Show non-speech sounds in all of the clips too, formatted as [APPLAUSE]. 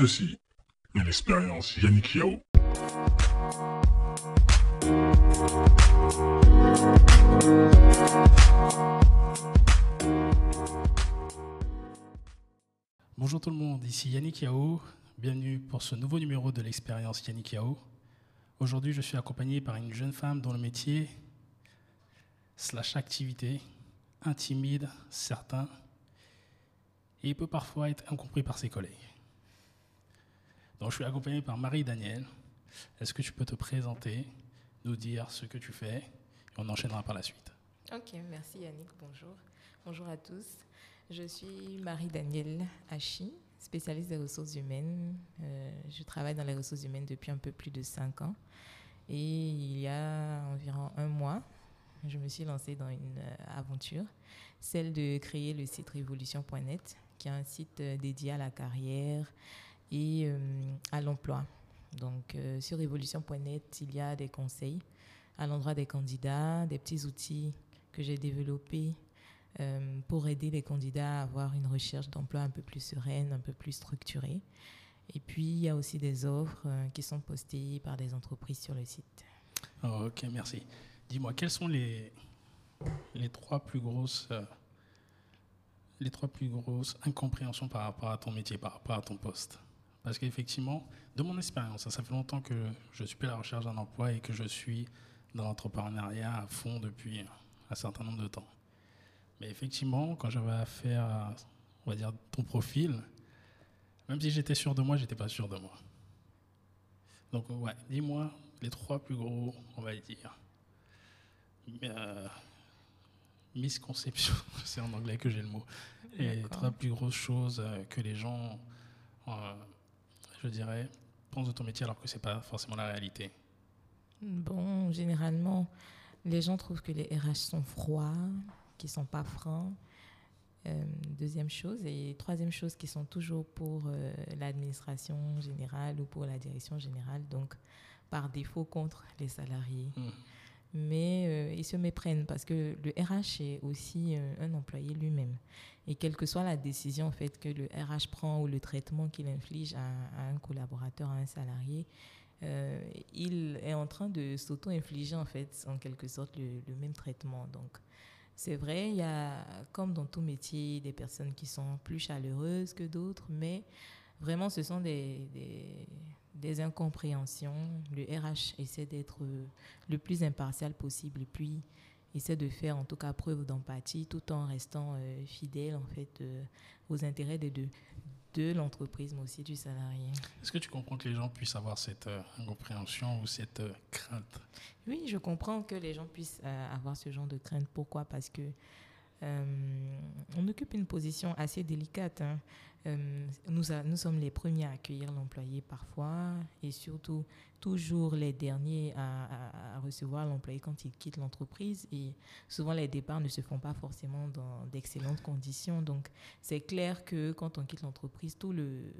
Ceci est l'expérience Yannick Yao. Bonjour tout le monde, ici Yannick Yao. Bienvenue pour ce nouveau numéro de l'expérience Yannick Yao. Aujourd'hui, je suis accompagné par une jeune femme dont le métier slash activité intimide certains et peut parfois être incompris par ses collègues. Donc, je suis accompagné par Marie Daniel. Est-ce que tu peux te présenter, nous dire ce que tu fais et on enchaînera par la suite. Ok, merci Yannick, bonjour. Bonjour à tous. Je suis Marie-Danielle Hachi, spécialiste des ressources humaines. Euh, je travaille dans les ressources humaines depuis un peu plus de cinq ans. Et il y a environ un mois, je me suis lancée dans une euh, aventure, celle de créer le site révolution.net, qui est un site euh, dédié à la carrière et à l'emploi. Donc, sur révolution.net, il y a des conseils à l'endroit des candidats, des petits outils que j'ai développés euh, pour aider les candidats à avoir une recherche d'emploi un peu plus sereine, un peu plus structurée. Et puis, il y a aussi des offres euh, qui sont postées par des entreprises sur le site. Oh, ok, merci. Dis-moi, quelles sont les, trois plus grosses... Euh, les trois plus grosses incompréhensions par rapport à ton métier, par rapport à ton poste? Parce qu'effectivement, de mon expérience, ça fait longtemps que je suis à la recherche d'un emploi et que je suis dans l'entrepreneuriat à fond depuis un certain nombre de temps. Mais effectivement, quand j'avais affaire à, on va dire, ton profil, même si j'étais sûr de moi, j'étais pas sûr de moi. Donc, ouais, dis-moi les trois plus gros, on va dire, euh, misconceptions, [LAUGHS] c'est en anglais que j'ai le mot, et les trois plus grosses choses euh, que les gens, euh, je dirais, pensent de ton métier alors que c'est pas forcément la réalité. Bon, généralement, les gens trouvent que les RH sont froids, qui sont pas francs. Euh, deuxième chose. Et troisième chose, qui sont toujours pour euh, l'administration générale ou pour la direction générale, donc par défaut contre les salariés. Mmh. Mais euh, ils se méprennent parce que le RH est aussi un employé lui-même. Et quelle que soit la décision en fait, que le RH prend ou le traitement qu'il inflige à, un collaborateur, à un salarié, il est en train de s'auto-infliger en fait, en quelque sorte, le, même traitement. Donc, c'est vrai, il y a, comme dans tout métier, des personnes qui sont plus chaleureuses que d'autres, mais vraiment, ce sont des, incompréhensions. Le RH essaie d'être le plus impartial possible et puis essaie de faire en tout cas preuve d'empathie tout en restant euh, fidèle en fait euh, aux intérêts des deux de l'entreprise, mais aussi du salarié. Est-ce que tu comprends que les gens puissent avoir cette euh, incompréhension ou cette euh, crainte? Oui, je comprends que les gens puissent euh, avoir ce genre de crainte. Pourquoi? Parce que on occupe une position assez délicate. Hein. Euh, nous, sommes les premiers à accueillir l'employé parfois et surtout toujours les derniers à, recevoir l'employé quand il quitte l'entreprise. Et souvent, les départs ne se font pas forcément dans d'excellentes conditions. Donc, c'est clair que quand on quitte l'entreprise, tout le,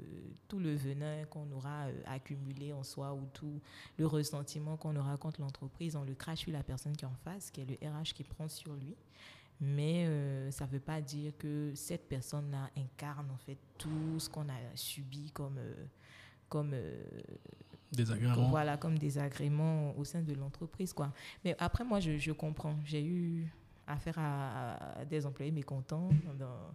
tout le venin qu'on aura euh, accumulé en soi ou tout le ressentiment qu'on aura contre l'entreprise, on le crache sur la personne qui est en face, qui est le RH qui prend sur lui mais euh, ça ne veut pas dire que cette personne-là incarne en fait tout ce qu'on a subi comme euh, comme euh, désagrément. voilà, comme désagrément au sein de l'entreprise quoi. Mais après moi je, je comprends, j'ai eu affaire à, des employés mécontents dans,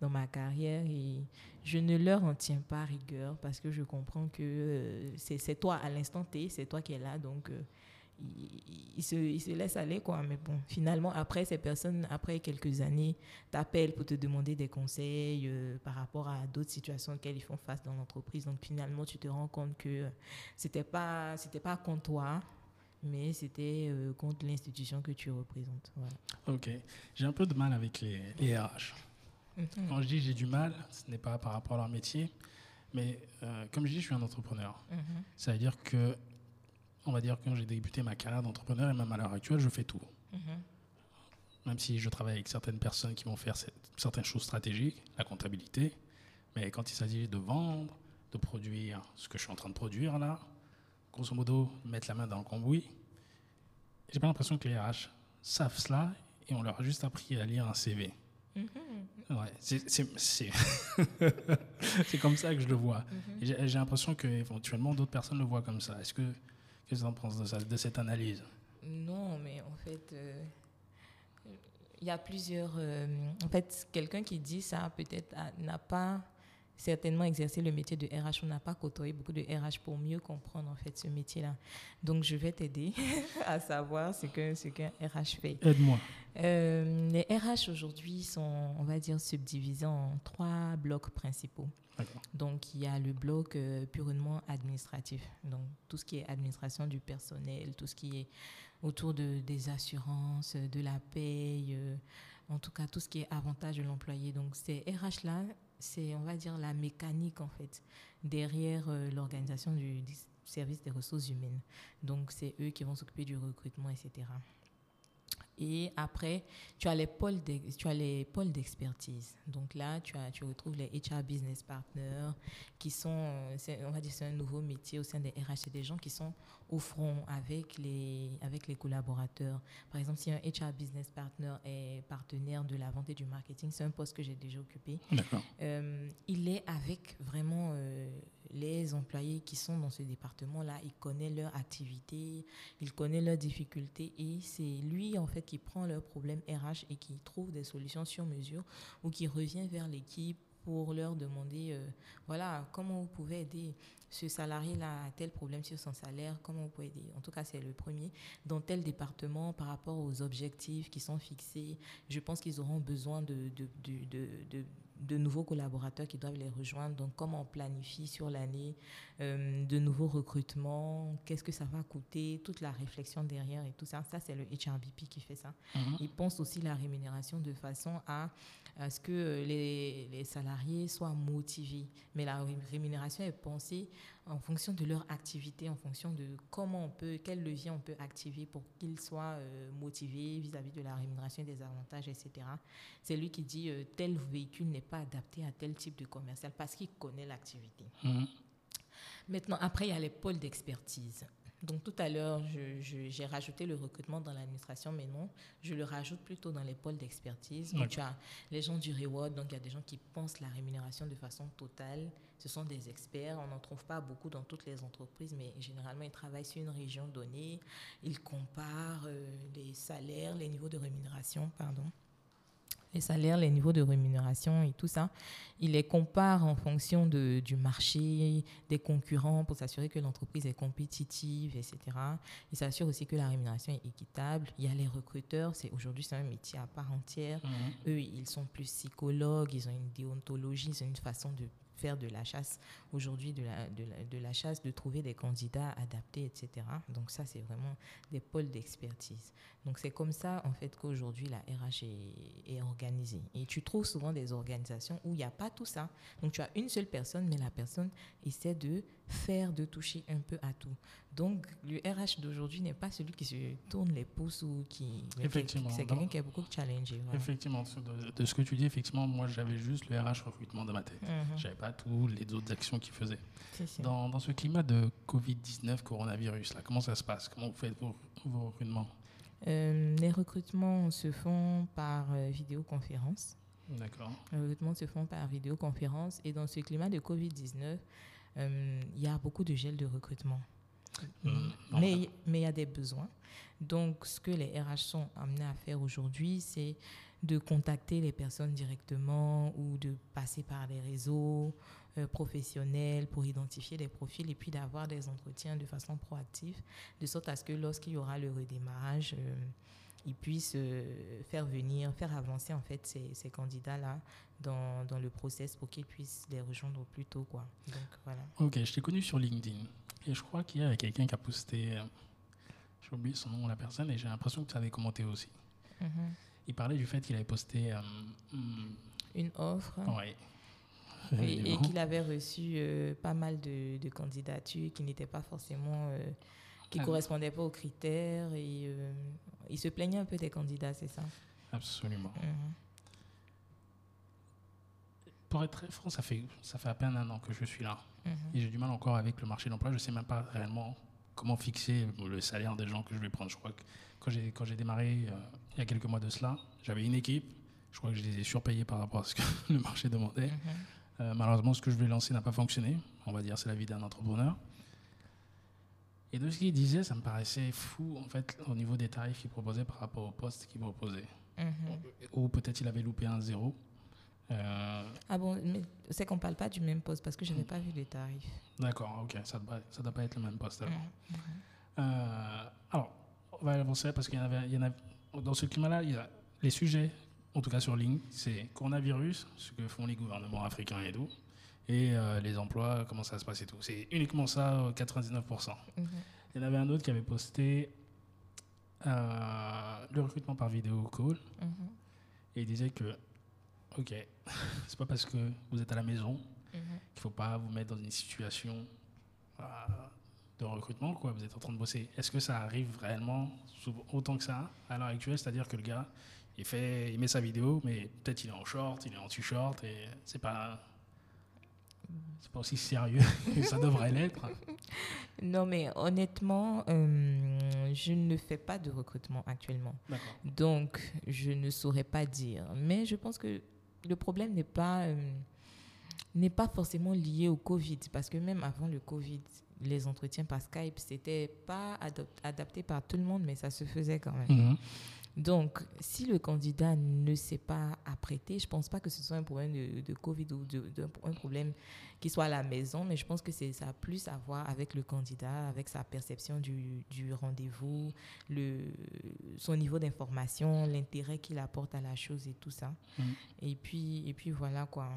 dans ma carrière et je ne leur en tiens pas rigueur parce que je comprends que c'est toi à l'instant T, c'est toi qui es là donc il, se, il, se, laisse aller, quoi. Mais bon, finalement, après, ces personnes, après quelques années, t'appellent pour te demander des conseils euh, par rapport à d'autres situations auxquelles ils font face dans l'entreprise. Donc, finalement, tu te rends compte que c'était pas, c'était pas contre toi, mais c'était euh, contre l'institution que tu représentes. Ok. J'ai un peu de mal avec les, les RH. Mhm. Quand je dis j'ai du mal, ce n'est pas par rapport à leur métier, mais euh, comme je dis, je suis un entrepreneur. Mhm. Ça veut dire que on va dire, quand j'ai débuté ma carrière d'entrepreneur et même à l'heure actuelle, je fais tout. Mhm. Même si je travaille avec certaines personnes qui vont faire certaines choses stratégiques, la comptabilité, mais quand il s'agit de vendre, de produire ce que je suis en train de produire là, grosso modo, mettre la main dans le cambouis, j'ai pas l'impression que les RH savent cela et on leur a juste appris à lire un CV. Ouais, [LAUGHS] c'est comme ça que je le vois. Mm-hmm. J'ai l'impression qu'éventuellement d'autres personnes le voient comme ça. Est-ce que qu'est-ce que tu en penses de, de cette analyse? Non, mais en fait, euh, il y a plusieurs. Euh, en fait, quelqu'un qui dit ça peut-être n'a pas certainement exercé le métier de RH. On n'a pas côtoyé beaucoup de RH pour mieux comprendre en fait ce métier-là. Donc, je vais t'aider [LAUGHS] à savoir ce qu'un ce qu'un RH fait. Aide-moi. Euh, les RH aujourd'hui sont, on va dire, subdivisés en trois blocs principaux. Donc, il y a le bloc euh, purement administratif. Donc, tout ce qui est administration du personnel, tout ce qui est autour de, des assurances, de la paye, euh, en tout cas, tout ce qui est avantage de l'employé. Donc, ces RH-là, c'est, on va dire, la mécanique, en fait, derrière euh, l'organisation du, service des ressources humaines. Donc, c'est eux qui vont s'occuper du recrutement, etc. Et après, tu as les pôles tu as les pôles d'expertise. Donc là, tu as tu retrouves les HR business partners qui sont on va dire c'est un nouveau métier au sein des RH, des gens qui sont au front avec les avec les collaborateurs. Par exemple, si un HR business partner est partenaire de la vente et du marketing, c'est un poste que j'ai déjà occupé. Euh, il est avec vraiment euh, les employés qui sont dans ce département-là, il connaît leur activité, il connaît leurs difficultés et c'est lui en fait qui prend leurs problèmes RH et qui trouve des solutions sur mesure ou qui revient vers l'équipe pour leur demander, euh, voilà, comment vous pouvez aider ce salarié-là a tel problème sur son salaire, comment vous pouvez aider En tout cas, c'est le premier. Dans tel département, par rapport aux objectifs qui sont fixés, je pense qu'ils auront besoin de, de, de, de de nouveaux collaborateurs qui doivent les rejoindre. Donc, comment on planifie sur l'année euh, de nouveaux recrutements, qu'est-ce que ça va coûter, toute la réflexion derrière et tout ça. Ça, c'est le HRBP qui fait ça. Mhm. Il pense aussi la rémunération de façon à, à ce que les, les, salariés soient motivés. Mais la rémunération est pensée en fonction de leur activité, en fonction de comment on peut, quel levier on peut activer pour qu'ils soient euh, motivés vis-à-vis de la rémunération, des avantages, etc. C'est lui qui dit euh, tel véhicule n'est pas adapté à tel type de commercial parce qu'il connaît l'activité. Mhm. Maintenant, après, il y a les pôles d'expertise. Donc tout à l'heure, j'ai rajouté le recrutement dans l'administration, mais non, je le rajoute plutôt dans les pôles d'expertise. Donc tu as les gens du reward, donc il y a des gens qui pensent la rémunération de façon totale. Ce sont des experts, on n'en trouve pas beaucoup dans toutes les entreprises, mais généralement ils travaillent sur une région donnée, ils comparent euh, les salaires, les niveaux de rémunération, pardon les salaires, les niveaux de rémunération et tout ça. Il les compare en fonction de, du marché, des concurrents pour s'assurer que l'entreprise est compétitive, etc. Il s'assure aussi que la rémunération est équitable. Il y a les recruteurs, c'est aujourd'hui c'est un métier à part entière. Mmh. Eux, ils sont plus psychologues, ils ont une déontologie, c'est une façon de faire de la chasse aujourd'hui, de la, de, la, de la, chasse, de trouver des candidats adaptés, etc. Donc ça, c'est vraiment des pôles d'expertise. Donc c'est comme ça, en fait, qu'aujourd'hui, la RH est, est, organisée. Et tu trouves souvent des organisations où il n'y a pas tout ça. Donc tu as une seule personne, mais la personne essaie de faire, de toucher un peu à tout. Donc le RH d'aujourd'hui n'est pas celui qui se tourne les pouces ou qui... Effectivement. C'est quelqu'un qui est beaucoup challengé. Effectivement. De, ce que tu dis, effectivement, moi, j'avais juste le RH recrutement dans ma tête. Mhm. Je n'avais pas tous les autres actions qu'il faisait. Dans, dans, ce climat de Covid-19, coronavirus, là, comment ça se passe? Comment vous faites vos, vos recrutements? Euh, Les recrutements se font par euh, vidéoconférence. D'accord. Les recrutements se font par vidéoconférence. Et dans ce climat de Covid-19, euh, il y a beaucoup de gel de recrutement. Mmh. Mais il y a des besoins. Donc, ce que les RH sont amenés à faire aujourd'hui, c'est de contacter les personnes directement ou de passer par les réseaux euh, professionnels pour identifier les profils et puis d'avoir des entretiens de façon proactive, de sorte à ce que lorsqu'il y aura le redémarrage, euh, ils puissent euh, faire venir, faire avancer en fait ces, ces candidats-là dans, dans, le process pour qu'ils puissent les rejoindre plus tôt. Quoi. Donc, voilà. Ok, je t'ai connu sur LinkedIn et je crois qu'il y a quelqu'un qui a posté, euh, j'ai oublié son nom, la personne, et j'ai l'impression que tu avais commenté aussi. Mm -hmm. Il parlait du fait qu'il avait posté euh, une offre. Oui. Et, et qu'il avait reçu euh, pas mal de, de candidatures qui n'étaient pas forcément euh, qui ne ah. correspondaient pas aux critères et euh, il se plaignait un peu des candidats, c'est ça Absolument. -hmm. Pour être très franc, ça fait, ça fait à peine un an que je suis là. -hmm. Et j'ai du mal encore avec le marché de l'emploi. Je ne sais même pas réellement comment fixer le salaire des gens que je vais prendre. Je crois que quand j'ai, quand j'ai démarré euh, il y a quelques mois de cela, j'avais une équipe, Je crois que je les ai surpayés par rapport à ce que [LAUGHS] le marché demandait. Mhm. Euh, malheureusement, ce que je voulais lancer n'a pas fonctionné. On va dire c'est la vie d'un entrepreneur. Et de ce qu'il disait, ça me paraissait fou, en fait, au niveau des tarifs qu'il proposait par rapport au poste qu'il proposait. Mhm. Ou peut-être il avait loupé un zéro. Euh, Ah bon, mais c'est qu'on parle pas du même poste parce que je n'avais pas vu les tarifs. D'accord, ok, ça ne doit, ça doit pas être le même poste alors. Mhm. Euh, alors, on va avancer parce qu'il y en avait, il y en a, dans ce climat-là, il y a les sujets, en tout cas sur ligne, c'est coronavirus, ce que font les gouvernements africains et tout, et euh, les emplois, comment ça se passe et tout. C'est uniquement ça, euh, 99%. Mhm. Il y en avait un autre qui avait posté euh, le recrutement par vidéo call, Mhm. et il disait que, ok, [LAUGHS] c'est pas parce que vous êtes à la maison Mhm. qu'il faut pas vous mettre dans une situation euh, de recrutement, quoi. Vous êtes en train de bosser. Est-ce que ça arrive réellement souvent- autant que ça à l'heure actuelle? C'est-à-dire que le gars, il fait, il met sa vidéo, mais peut-être il est en short, il est en t-shirt, et c'est pas, c'est pas aussi sérieux [LAUGHS] que ça devrait l'être. [LAUGHS] Non, mais honnêtement, euh, je ne fais pas de recrutement actuellement. Donc, je ne saurais pas dire. Mais je pense que le problème n'est pas, euh, n'est pas forcément lié au Covid. Parce que même avant le Covid, les entretiens par Skype, c'était pas adapté par tout le monde, mais ça se faisait quand même. Mhm. Donc, si le candidat ne s'est pas apprêté, je ne pense pas que ce soit un problème de, de Covid ou de, de- un problème qui soit à la maison, mais je pense que ça a plus à voir avec le candidat, avec sa perception du, du rendez-vous, son niveau d'information, l'intérêt qu'il apporte à la chose et tout ça. Mhm. Et, puis, et puis voilà quoi.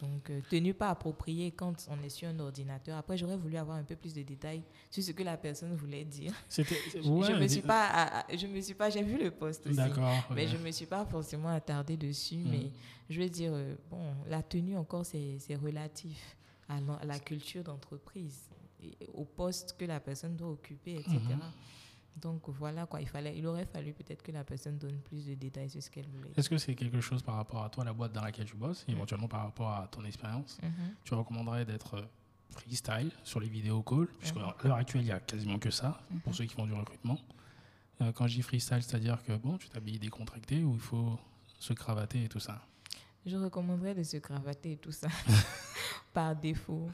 Donc, euh, tenue pas appropriée quand on est sur un ordinateur. Après, j'aurais voulu avoir un peu plus de détails sur ce que la personne voulait dire. C'était. [LAUGHS] Je- ouais, je me suis pas, à- je me suis pas, j'ai vu le poste aussi. D'accord. Mais ok. je me suis pas forcément attardée dessus. Mhm. Mais je veux dire, euh, bon, la tenue encore, c'est c'est relatif à la, à la culture d'entreprise, et au poste que la personne doit occuper, etc. Donc voilà quoi, il fallait, il aurait fallu peut-être que la personne donne plus de détails sur ce qu'elle voulait. Est-ce que c'est quelque chose par rapport à toi, la boîte dans laquelle tu bosses, éventuellement par rapport à ton expérience Mhm. tu recommanderais d'être euh, freestyle sur les vidéos calls, puisque Mhm. à l'heure actuelle, il n'y a quasiment que ça, pour Mhm. ceux qui font du recrutement. Euh, quand je dis freestyle, c'est-à-dire que bon, tu t'habilles décontracté ou il faut se cravater et tout ça. Je recommanderais de se cravater et tout ça [LAUGHS] par défaut.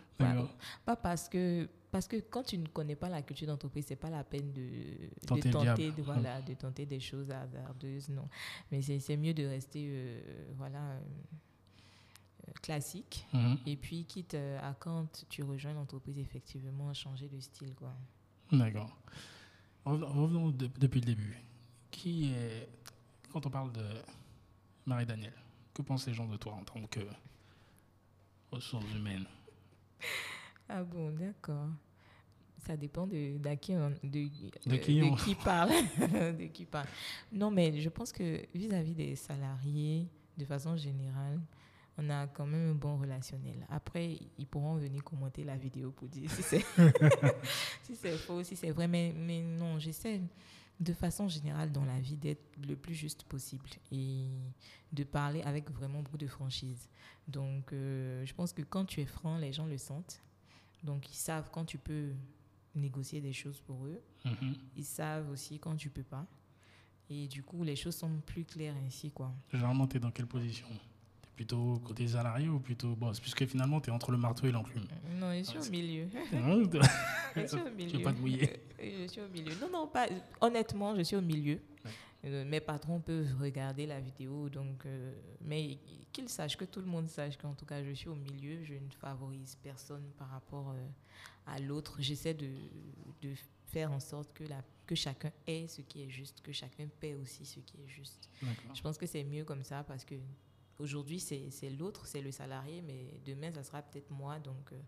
Pas, parce que parce que quand tu ne connais pas la culture d'entreprise, c'est pas la peine de, de Tenter le tenter de, voilà, de tenter des choses hasardeuses, non. Mais c'est mieux de rester euh, voilà euh, euh, classique. Mhm. Et puis quitte à quand tu rejoins l'entreprise effectivement changer de style quoi. D'accord. Revenons, de- depuis le début. Qui est, quand on parle de Marie-Daniel, que pensent les gens de toi en tant que ressources humaines? Ah bon, d'accord. Ça dépend de, qui, on- de, De euh, qui parle. [LAUGHS] de qui parle. Non, mais je pense que vis-à-vis des salariés, de façon générale, on a quand même un bon relationnel. Après, ils pourront venir commenter la vidéo pour dire si c'est, [LAUGHS] si c'est faux, si c'est vrai. Mais, mais non, j'essaie de façon générale dans la vie d'être le plus juste possible et de parler avec vraiment beaucoup de franchise. Donc, euh, je pense que quand tu es franc, les gens le sentent. Donc, ils savent quand tu peux négocier des choses pour eux. Mhm. Ils savent aussi quand tu peux pas. Et du coup, les choses sont plus claires ainsi, quoi. Généralement, tu es dans quelle position? Plutôt côté salarié ou plutôt boss? Puisque finalement, tu es entre le marteau et l'enclume. Non, je suis Ah, au milieu. [LAUGHS] Hein Je suis au [LAUGHS] Tu milieu. veux pas te mouiller? Euh, Je suis au milieu. Non, non, pas. Honnêtement, je suis au milieu. Ouais. Euh, mes patrons peuvent regarder la vidéo, donc, euh, mais qu'ils sachent, que tout le monde sache qu'en tout cas, je suis au milieu. Je ne favorise personne par rapport euh, à l'autre. J'essaie de, de faire en sorte que, la, que chacun ait ce qui est juste, que chacun paie aussi ce qui est juste. Je pense que c'est mieux comme ça parce que aujourd'hui, c'est l'autre, c'est le salarié, mais demain, ça sera peut-être moi. Donc, euh,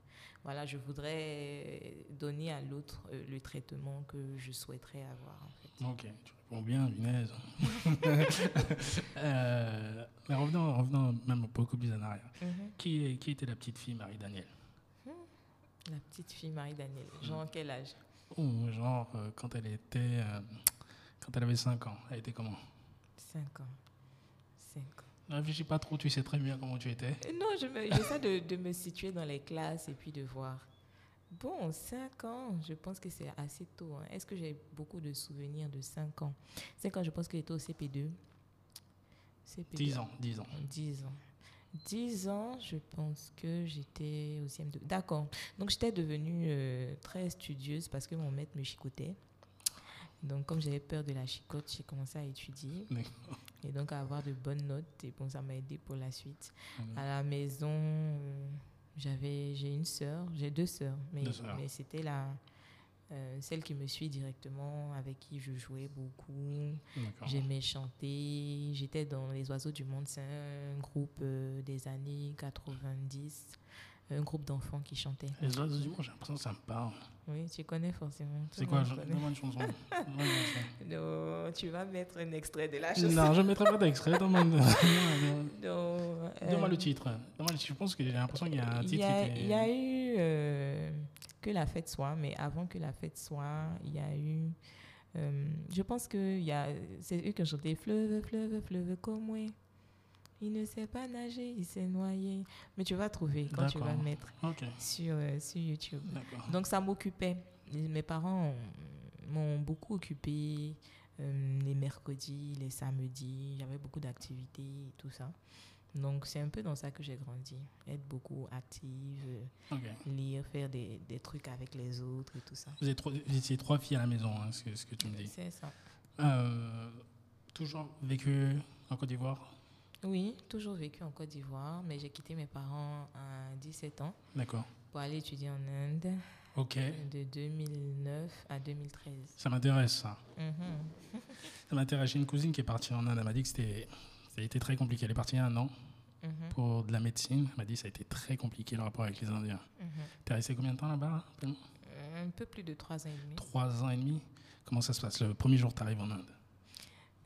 voilà, je voudrais donner à l'autre euh, le traitement que je souhaiterais avoir. En fait. Ok, tu réponds bien, Inès. [LAUGHS] Euh, mais revenons, revenons même beaucoup plus en arrière. Qui, est- qui était la petite fille Marie-Daniel La petite fille Marie-Danielle, genre quel âge? Ou genre, euh, quand elle était. quand elle avait 5 ans, elle était comment? 5 ans. 5 ans. Ne réfléchis pas trop, tu sais très bien comment tu étais. Euh, Non, je j'essaie de, de me situer dans les classes et puis de voir. Bon, 5 ans, je pense que c'est assez tôt. hein. Est-ce que j'ai beaucoup de souvenirs de 5 ans? 5 ans, je pense que j'étais au CP2. CPDA. 10 ans, 10 ans. 10 ans. 10 ans, je pense que j'étais au CM2. D'accord. Donc, j'étais devenue euh, très studieuse parce que mon maître me chicotait. Donc, comme j'avais peur de la chicote, j'ai commencé à étudier. Et donc à avoir de bonnes notes. Et bon, ça m'a aidé pour la suite. Mhm. À la maison, j'avais, j'ai une sœur, j'ai deux sœurs, mais, Deux sœurs. mais c'était la, euh, celle qui me suit directement, avec qui je jouais beaucoup. J'aimais chanter. J'étais dans Les Oiseaux du Monde. C'est un groupe euh, des années 90. Un groupe d'enfants qui chantaient. Les oiseaux du monde, j'ai l'impression que ça me parle. Oui, tu connais forcément. C'est quoi je- une chanson. [LAUGHS] Non, tu vas mettre un extrait de la chanson. Non, je ne mettrai pas d'extrait. [LAUGHS] Non, euh, donne-moi le titre. Donne-moi le titre. Je pense que j'ai l'impression qu'il y a un titre il y a eu euh, que la fête soit, mais avant que la fête soit, il y a eu. euh, je pense que c'est eux qui ont chanté Fleuve, fleuve, fleuve comme moi. Il ne sait pas nager, il s'est noyé. Mais tu vas trouver quand tu vas le mettre sur, euh, sur YouTube. Donc ça m'occupait. Mes parents m'ont beaucoup occupé euh, les mercredis, les samedis. J'avais beaucoup d'activités et tout ça. Donc c'est un peu dans ça que j'ai grandi. Être beaucoup active, lire, faire des, des trucs avec les autres et tout ça. Vous, trois, vous étiez trois filles à la maison, hein, ce, que, ce que tu me dis. C'est ça. Euh, toujours vécu en Côte d'Ivoire? Oui, toujours vécu en Côte d'Ivoire, mais j'ai quitté mes parents à 17 ans D'accord. pour aller étudier en Inde Ok. de 2009 à 2013. Ça m'intéresse, ça. Mhm. [LAUGHS] Ça m'intéresse. J'ai une cousine qui est partie en Inde. Elle m'a dit que c'était, ça a été très compliqué. Elle est partie il y a un an Mhm. pour de la médecine. Elle m'a dit que ça a été très compliqué le rapport avec les Indiens. Mhm. T'es resté combien de temps là-bas Un peu plus de trois ans et demi. Trois ans et demi? Comment ça se passe? Le premier jour que tu arrives en Inde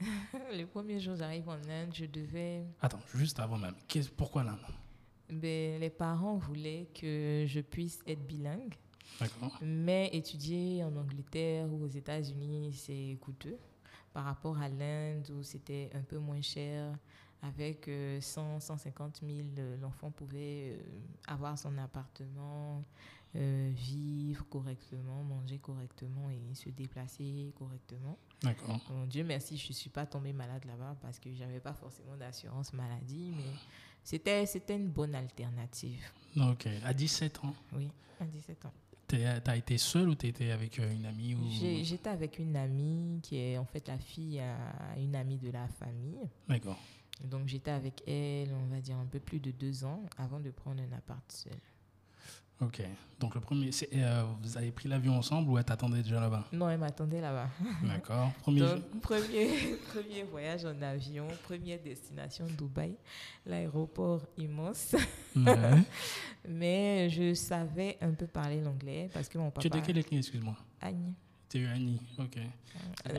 [LAUGHS] Le premier jour, j'arrive en Inde, je devais. Attends, juste avant même. Pourquoi l'Inde? Ben, les parents voulaient que je puisse être bilingue, D'accord. mais étudier en Angleterre ou aux États-Unis, c'est coûteux par rapport à l'Inde où c'était un peu moins cher. Avec euh, 100, 150 000, euh, l'enfant pouvait euh, avoir son appartement, euh, vivre correctement, manger correctement et se déplacer correctement. D'accord. Bon, Dieu merci, je ne suis pas tombée malade là-bas parce que j'avais pas forcément d'assurance maladie, mais c'était, c'était une bonne alternative. Ok. À 17 ans, Oui, à 17 ans. tu as été seule ou tu étais avec euh, une amie ou... J'étais avec une amie qui est en fait la fille à une amie de la famille. D'accord. Donc j'étais avec elle, on va dire, un peu plus de deux ans avant de prendre un appart seul. Ok. Donc le premier, euh, vous avez pris l'avion ensemble ou elle t'attendait déjà là-bas? Non, elle m'attendait là-bas. [LAUGHS] D'accord. Premier jour- Donc, premier, [LAUGHS] premier voyage en avion, première destination Dubaï, l'aéroport immense. Ouais. [LAUGHS] Mais je savais un peu parler l'anglais parce que mon papa. Tu étais quelle ethnie, excuse-moi? Agne. Tu es Annie. Ok.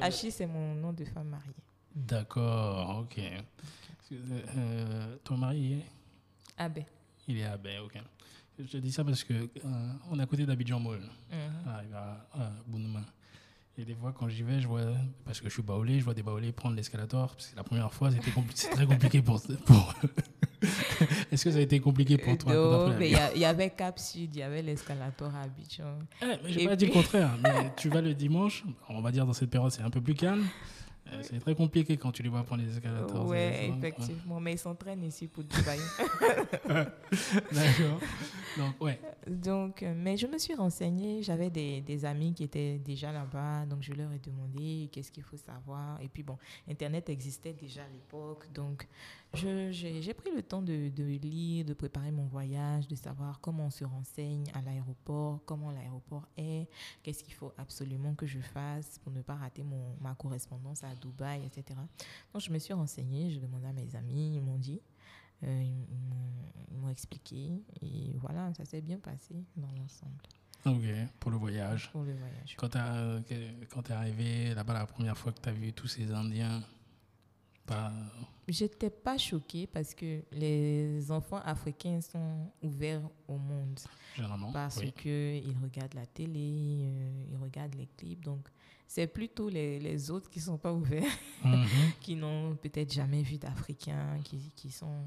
Achille, c'est mon nom de femme mariée. D'accord. Ok. Euh, ton mari, est? Ben. Il est Baie, ok. Je dis ça parce que euh, on est à côté d'Abidjan Mall. Mhm. Ah, va à Bounouma. Et des fois, quand j'y vais, je vois, parce que je suis baoulé, je vois des baoulés prendre l'escalator. Parce que la première fois, c'était compli- c'est très compliqué pour. pour [LAUGHS] Est-ce que ça a été compliqué pour toi Non, mais il y, avait Cap Sud, il y avait l'escalator à Abidjan. Eh, mais j'ai Et pas dit le contraire. Mais tu vas le dimanche, on va dire dans cette période, c'est un peu plus calme. Euh, C'est très compliqué quand tu les vois prendre les escalators. Ça effectivement. Mais ils s'entraînent ici pour Dubaï. [LAUGHS] D'accord. Donc, ouais. donc, euh, mais je me suis renseignée. J'avais des, des amis qui étaient déjà là-bas. Donc, je leur ai demandé qu'est-ce qu'il faut savoir. Et puis, bon, Internet existait déjà à l'époque. Donc, j'ai j'ai pris le temps de, de lire, de préparer mon voyage, de savoir comment on se renseigne à l'aéroport, comment l'aéroport est, qu'est-ce qu'il faut absolument que je fasse pour ne pas rater mon, ma correspondance à Dubaï, etc. Donc, je me suis renseignée, je demandais à mes amis, ils m'ont dit. Euh, ils m'ont- ils m'ont expliqué et voilà, ça s'est bien passé dans l'ensemble Ok, pour le voyage. pour le voyage. Quand tu es arrivé là-bas la première fois que tu as vu tous ces Indiens, pas... J'étais pas choquée parce que les enfants africains sont ouverts au monde généralement. parce oui. que ils regardent la télé, euh, ils regardent les clips. Donc, c'est plutôt les, les autres qui sont pas ouverts, Mhm. [LAUGHS] qui n'ont peut-être jamais vu d'Africains, qui, qui sont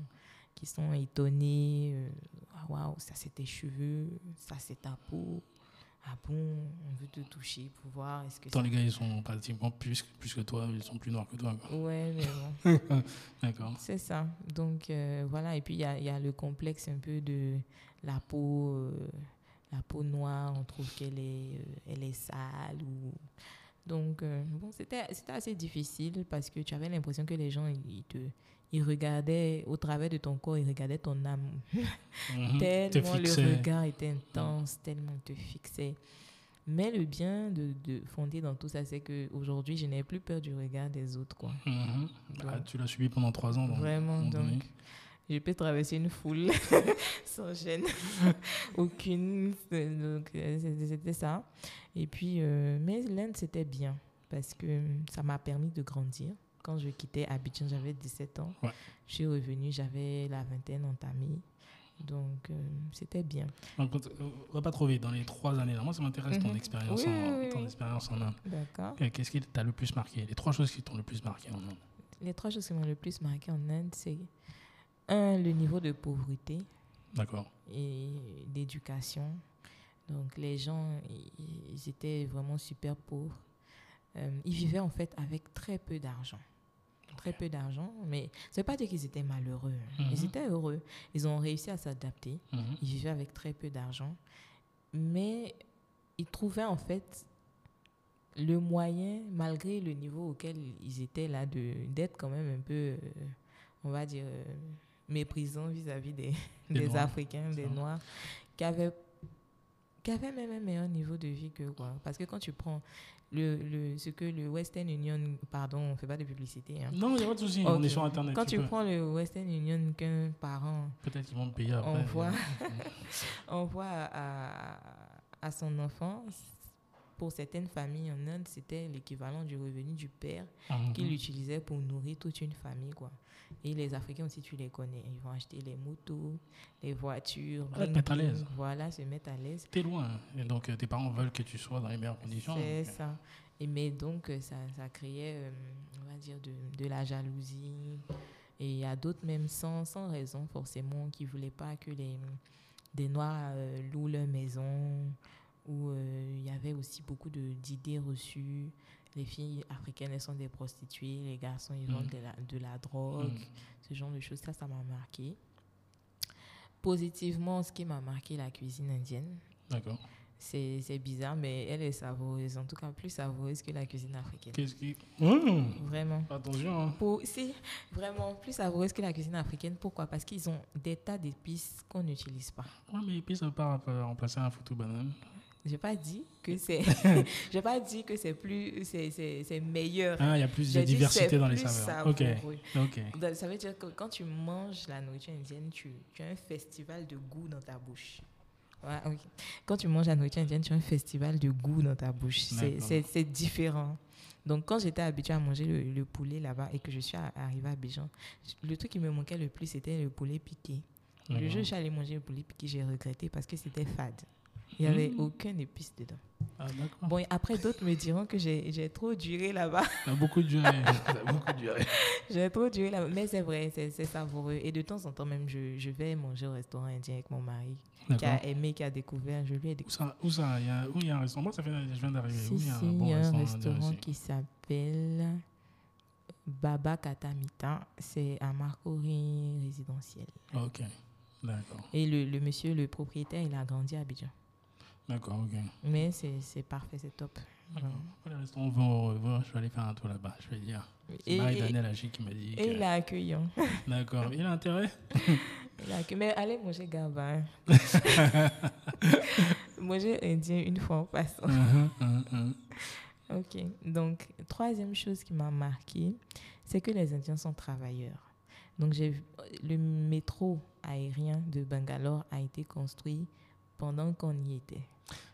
qui sont étonnés. euh, Ah, Waouh, ça c'est tes cheveux, ça c'est ta peau. Ah bon, on veut te toucher pour voir est-ce que Tant les gars, ils sont pratiquement plus, plus que toi, ils sont plus noirs que toi. quoi. Ouais, mais bon. [LAUGHS] D'accord. C'est ça. Donc euh, voilà, et puis il y a, il y a le complexe un peu de la peau, euh, la peau noire, on trouve qu'elle est, euh, elle est sale. Ou... Donc bon, c'était assez difficile parce que tu avais l'impression que les gens, ils te... Ils regardaient au travers de ton corps, ils regardaient ton âme. Mhm. [LAUGHS] Tellement le regard était intense, tellement il te fixait. Mais le bien de, de fonder dans tout ça, c'est qu'aujourd'hui, je n'ai plus peur du regard des autres. Quoi. Mhm. Donc, tu l'as subi pendant trois ans. donc, Vraiment, moment donné. donc, je peux traverser une foule [LAUGHS] sans gêne, [LAUGHS] aucune. Donc, euh, c'était ça. Et puis, euh, mais l'Inde, c'était bien parce que euh, ça m'a permis de grandir. Quand je quittais Abidjan, j'avais 17 ans. Ouais. Je suis revenue, j'avais la vingtaine entamée. Donc, euh, c'était bien. Donc, on va pas trop vite. Dans les trois années, là, moi, ça m'intéresse ton Mhm. expérience Oui, en, oui, oui, ton oui. expérience en Inde. D'accord. Qu'est-ce qui t'a le plus marqué? Les trois choses qui t'ont le plus marqué en Inde. Les trois choses qui m'ont le plus marqué en Inde, c'est un, le niveau de pauvreté. D'accord. et d'éducation. Donc les gens, ils, ils étaient vraiment super pauvres. Euh, ils vivaient en fait avec très peu d'argent. Très peu d'argent, mais ça ne veut pas dire qu'ils étaient malheureux. hein. Ils Mhm. étaient heureux. Ils ont réussi à s'adapter. Mhm. Ils vivaient avec très peu d'argent. Mais ils trouvaient en fait le moyen, malgré le niveau auquel ils étaient là, d'être quand même un peu, euh, on va dire, euh, méprisants vis-à-vis des, Des des Noirs, Africains, des ça. Noirs, qui avaient, qui avaient même un meilleur niveau de vie que quoi. Parce que quand tu prends le, le, ce que le Western Union, pardon, on ne fait pas de publicité, hein. Non, il n'y a pas de souci. Ok. On est sur Internet. Quand tu peux- prends le Western Union qu'un parent Peut-être qu'ils vont me payer après. on voit, envoie [LAUGHS] à, à son enfant, pour certaines familles en Inde, c'était l'équivalent du revenu du père Mhm. qu'il utilisait pour nourrir toute une famille. Quoi. Et les Africains aussi, tu les connais. Ils vont acheter les motos, les voitures. Ah, mettre à l'aise. Voilà, se mettre à l'aise. T'es loin. Et donc, euh, tes parents veulent que tu sois dans les meilleures conditions. C'est donc, ça. Et mais donc, euh, ça, ça créait, euh, on va dire, de, de la jalousie. Et il y a d'autres, même sans, sans raison forcément, qui ne voulaient pas que les, des Noirs euh, louent leur maison. Où euh, il y avait aussi beaucoup d'idées reçues. Les filles africaines, elles sont des prostituées. Les garçons, ils vendent Mm. de, la, de la drogue. Mhm. Ce genre de choses, ça, ça m'a marqué. Positivement, ce qui m'a marqué, la cuisine indienne. D'accord. C'est bizarre, mais elle est savoureuse. En tout cas, plus savoureuse que la cuisine africaine. Qu'est-ce qui? Mhm. Vraiment. Attention. hein. Pour, si, vraiment, plus savoureuse que la cuisine africaine. Pourquoi? Parce qu'ils ont des tas d'épices qu'on n'utilise pas. Ouais, mais puis ça ne peut pas remplacer un foutu banane. Je n'ai pas dit que c'est [LAUGHS] j'ai pas dit que c'est plus c'est- meilleur. Ah, il y a plus de J'ai diversité dans les saveurs. Ok. savoureux. Ok. Donc, Ça veut dire que quand tu manges la nourriture indienne, tu, tu as un festival de goût dans ta bouche. Ouais, ok. Quand tu manges la nourriture indienne, tu as un festival de goût dans ta bouche. C'est- différent. Donc, quand j'étais habituée à manger le, le poulet là-bas et que je suis arrivée à Abidjan, le truc qui me manquait le plus, c'était le poulet piqué. Le jour où je suis allée manger le poulet piqué, j'ai regretté parce que c'était fade. Il n'y avait Mhm. aucun épice dedans. Ah. Bon, après, d'autres me diront que j'ai trop duré là-bas. [LAUGHS] Ça a beaucoup duré. [LAUGHS] Beaucoup duré. J'ai trop duré là Mais c'est vrai, c'est savoureux. Et de temps en temps, même, je, je vais manger au restaurant indien avec mon mari, qui a aimé, qui a découvert. Je lui ai Où découvert. ça, où ça il y a, Où il y a un restaurant? Moi, ça fait, je viens d'arriver. Si, il y a un bon il y a un restaurant, qui s'appelle Baba Katamita. C'est à Marcory résidentiel. Ok. D'accord. Et le, le monsieur, le propriétaire, il a grandi à Abidjan. D'accord, ok. Mais c'est parfait, c'est top. D'accord. Les restaurants vont, vont- je vais aller faire un tour là-bas, je vais dire. C'est Marie-Daniel Hachi qui m'a dit. et il est accueillant. D'accord. [LAUGHS] Il a intérêt Il accueillant. Mais allez manger Gaba. hein. [LAUGHS] manger indien une fois en passant. Mhm, mhm, mhm. Ok, donc troisième chose qui m'a marqué, c'est que les Indiens sont travailleurs. Donc j'ai le métro aérien de Bangalore a été construit pendant qu'on y était,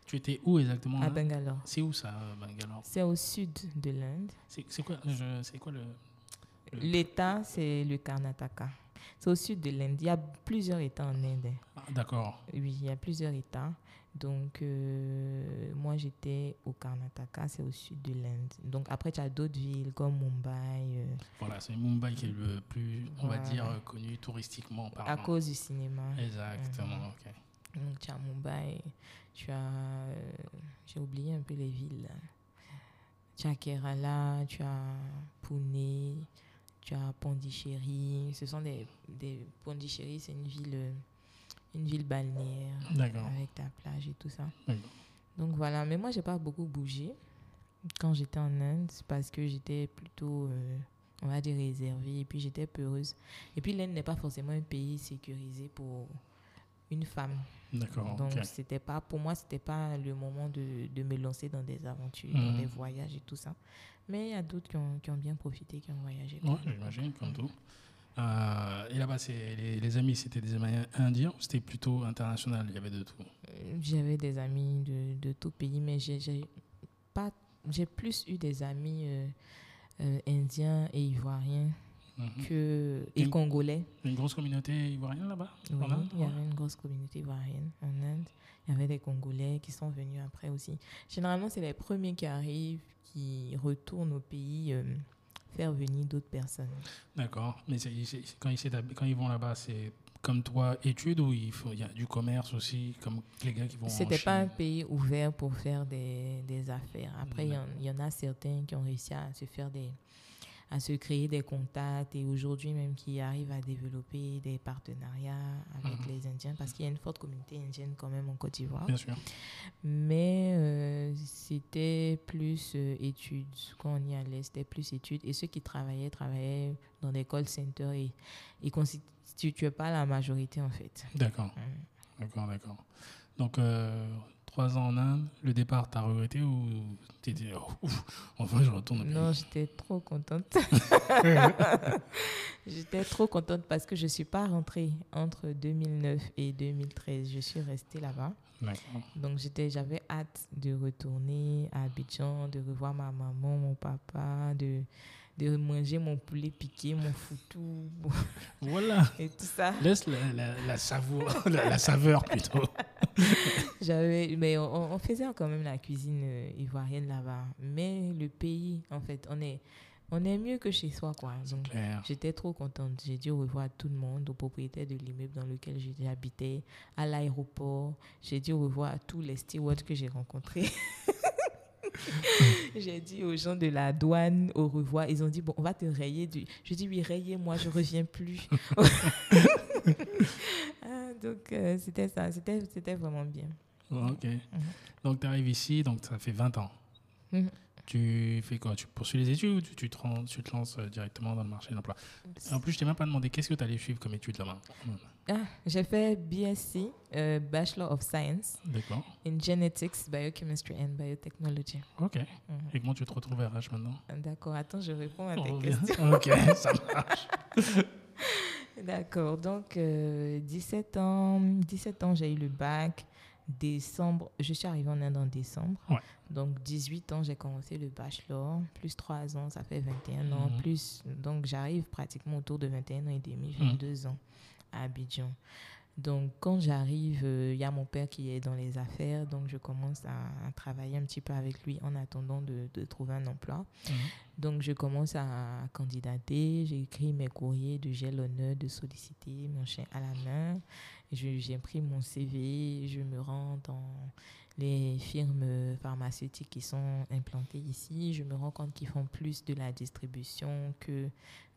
Tu étais où exactement à Bangalore. C'est où ça, euh, Bangalore? C'est au sud de l'Inde. C'est quoi, je- c'est quoi le. L'État, c'est le Karnataka. C'est au sud de l'Inde. Il y a plusieurs États en Inde. Ah, D'accord. Oui, il y a plusieurs États. Donc, euh, moi, j'étais au Karnataka, c'est au sud de l'Inde. Donc, après, tu as d'autres villes comme Mumbai, euh, Voilà, c'est Mumbai qui est le plus, on va dire, euh, connu touristiquement à cause du cinéma. Exactement, Mhm. ok. Donc, tu as Mumbai, tu as. euh, J'ai oublié un peu les villes. Tu as Kerala, tu as Pune, tu as Pondichéry. Ce sont des. des Pondichéry, c'est une ville, une ville balnéaire avec ta plage et tout ça. Donc voilà, mais moi, j'ai pas beaucoup bougé quand j'étais en Inde parce que j'étais plutôt, euh, on va dire, réservée et puis j'étais peureuse. Et puis l'Inde n'est pas forcément un pays sécurisé pour une femme. D'accord. Donc c'était pas, pour moi, c'était pas le moment de, de me lancer dans des aventures, dans Mhm. des voyages et tout ça. Mais il y a d'autres qui ont, qui ont bien profité, qui ont voyagé. Ouais, j'imagine, comme tout. Euh, et là-bas, les, les amis, c'était des amis indiens ou c'était plutôt international? Il y avait de tout. Euh, J'avais des amis de, de tout pays, mais j'ai j'ai pas, j'ai plus eu des amis euh, euh, indiens et ivoiriens. Que et Une- congolais. Une grosse communauté ivoirienne là-bas Oui, en Inde il y avait une grosse communauté ivoirienne en Inde. Il y avait des Congolais qui sont venus après aussi. Généralement, c'est les premiers qui arrivent, qui retournent au pays euh, faire venir d'autres personnes. D'accord. Mais c'est- quand, ils s'établissent- quand ils vont là-bas, c'est comme toi, études ou il, faut, il y a du commerce aussi, comme les gars qui vont C'était pas un pays ouvert pour faire des, des affaires. Après, il y en- il y, en a certains qui ont réussi à se faire des à se créer des contacts et aujourd'hui même qui arrivent à développer des partenariats avec Mhm. les Indiens parce qu'il y a une forte communauté indienne quand même en Côte d'Ivoire. Bien sûr. Mais euh, c'était plus euh, études. Quand on y allait, c'était plus études. Et ceux qui travaillaient, travaillaient dans des call centers et ils ne constituaient pas la majorité en fait. D'accord. Mm. D'accord, d'accord. Donc, euh, trois ans en Inde, le départ, t'as regretté ou t'es dit, oh, enfin, je retourne au pays? Non, j'étais trop contente. [LAUGHS] j'étais trop contente parce que je ne suis pas rentrée entre 2009 et 2013. Je suis restée là-bas. Donc j'étais, j'avais hâte de retourner à Abidjan, de revoir ma maman, mon papa, de, de manger mon poulet piqué, mon foutou Voilà. [LAUGHS] et tout ça. Laisse la, la, la saveur, [LAUGHS] la, la saveur plutôt. [LAUGHS] J'avais, mais on, on faisait quand même la cuisine euh, ivoirienne là-bas. Mais le pays, en fait, on est, on est mieux que chez soi, quoi. Donc. J'étais trop contente. J'ai dit au revoir à tout le monde, au propriétaire de l'immeuble dans lequel j'habitais, à l'aéroport. J'ai dit au revoir à tous les stewards que j'ai rencontrés. [LAUGHS] j'ai dit aux gens de la douane au revoir. Ils ont dit, bon, on va te rayer. Du... Je dis, oui, rayez-moi, je reviens plus. [LAUGHS] Ah, donc, euh, c'était ça. C'était c'était vraiment bien. Ok. Donc, tu arrives ici, donc ça fait 20 ans. Mhm. Tu fais quoi? Tu poursuis les études ou tu, tu te, tu te lances euh, directement dans le marché de l'emploi? En plus, je t'ai même pas demandé qu'est-ce que tu allais suivre comme études là-bas? Ah, j'ai fait BSc, euh, Bachelor of Science, in Genetics, Biochemistry and Biotechnology. Ok. Mhm. Et comment tu te retrouves RH maintenant? D'accord, attends, je réponds à On tes questions. [LAUGHS] Ok, ça marche. [LAUGHS] D'accord, donc euh, 17 ans, 17 ans, j'ai eu le bac. Décembre, je suis arrivée en Inde en décembre. Ouais. Donc 18 ans, j'ai commencé le bachelor. Plus 3 ans, ça fait 21 ans. Mhm. Plus, donc j'arrive pratiquement autour de 21 ans et demi, Mhm. 22 ans à Abidjan. Donc quand j'arrive, euh, il y a mon père qui est dans les affaires. Donc je commence à, à travailler un petit peu avec lui en attendant de, de trouver un emploi. Mhm. Donc, je commence à candidater. J'ai écrit mes courriers de j'ai l'honneur de solliciter mon chien à la main. Je- J'imprime mon CV. Je me rends dans les firmes pharmaceutiques qui sont implantées ici. Je me rends compte qu'ils font plus de la distribution que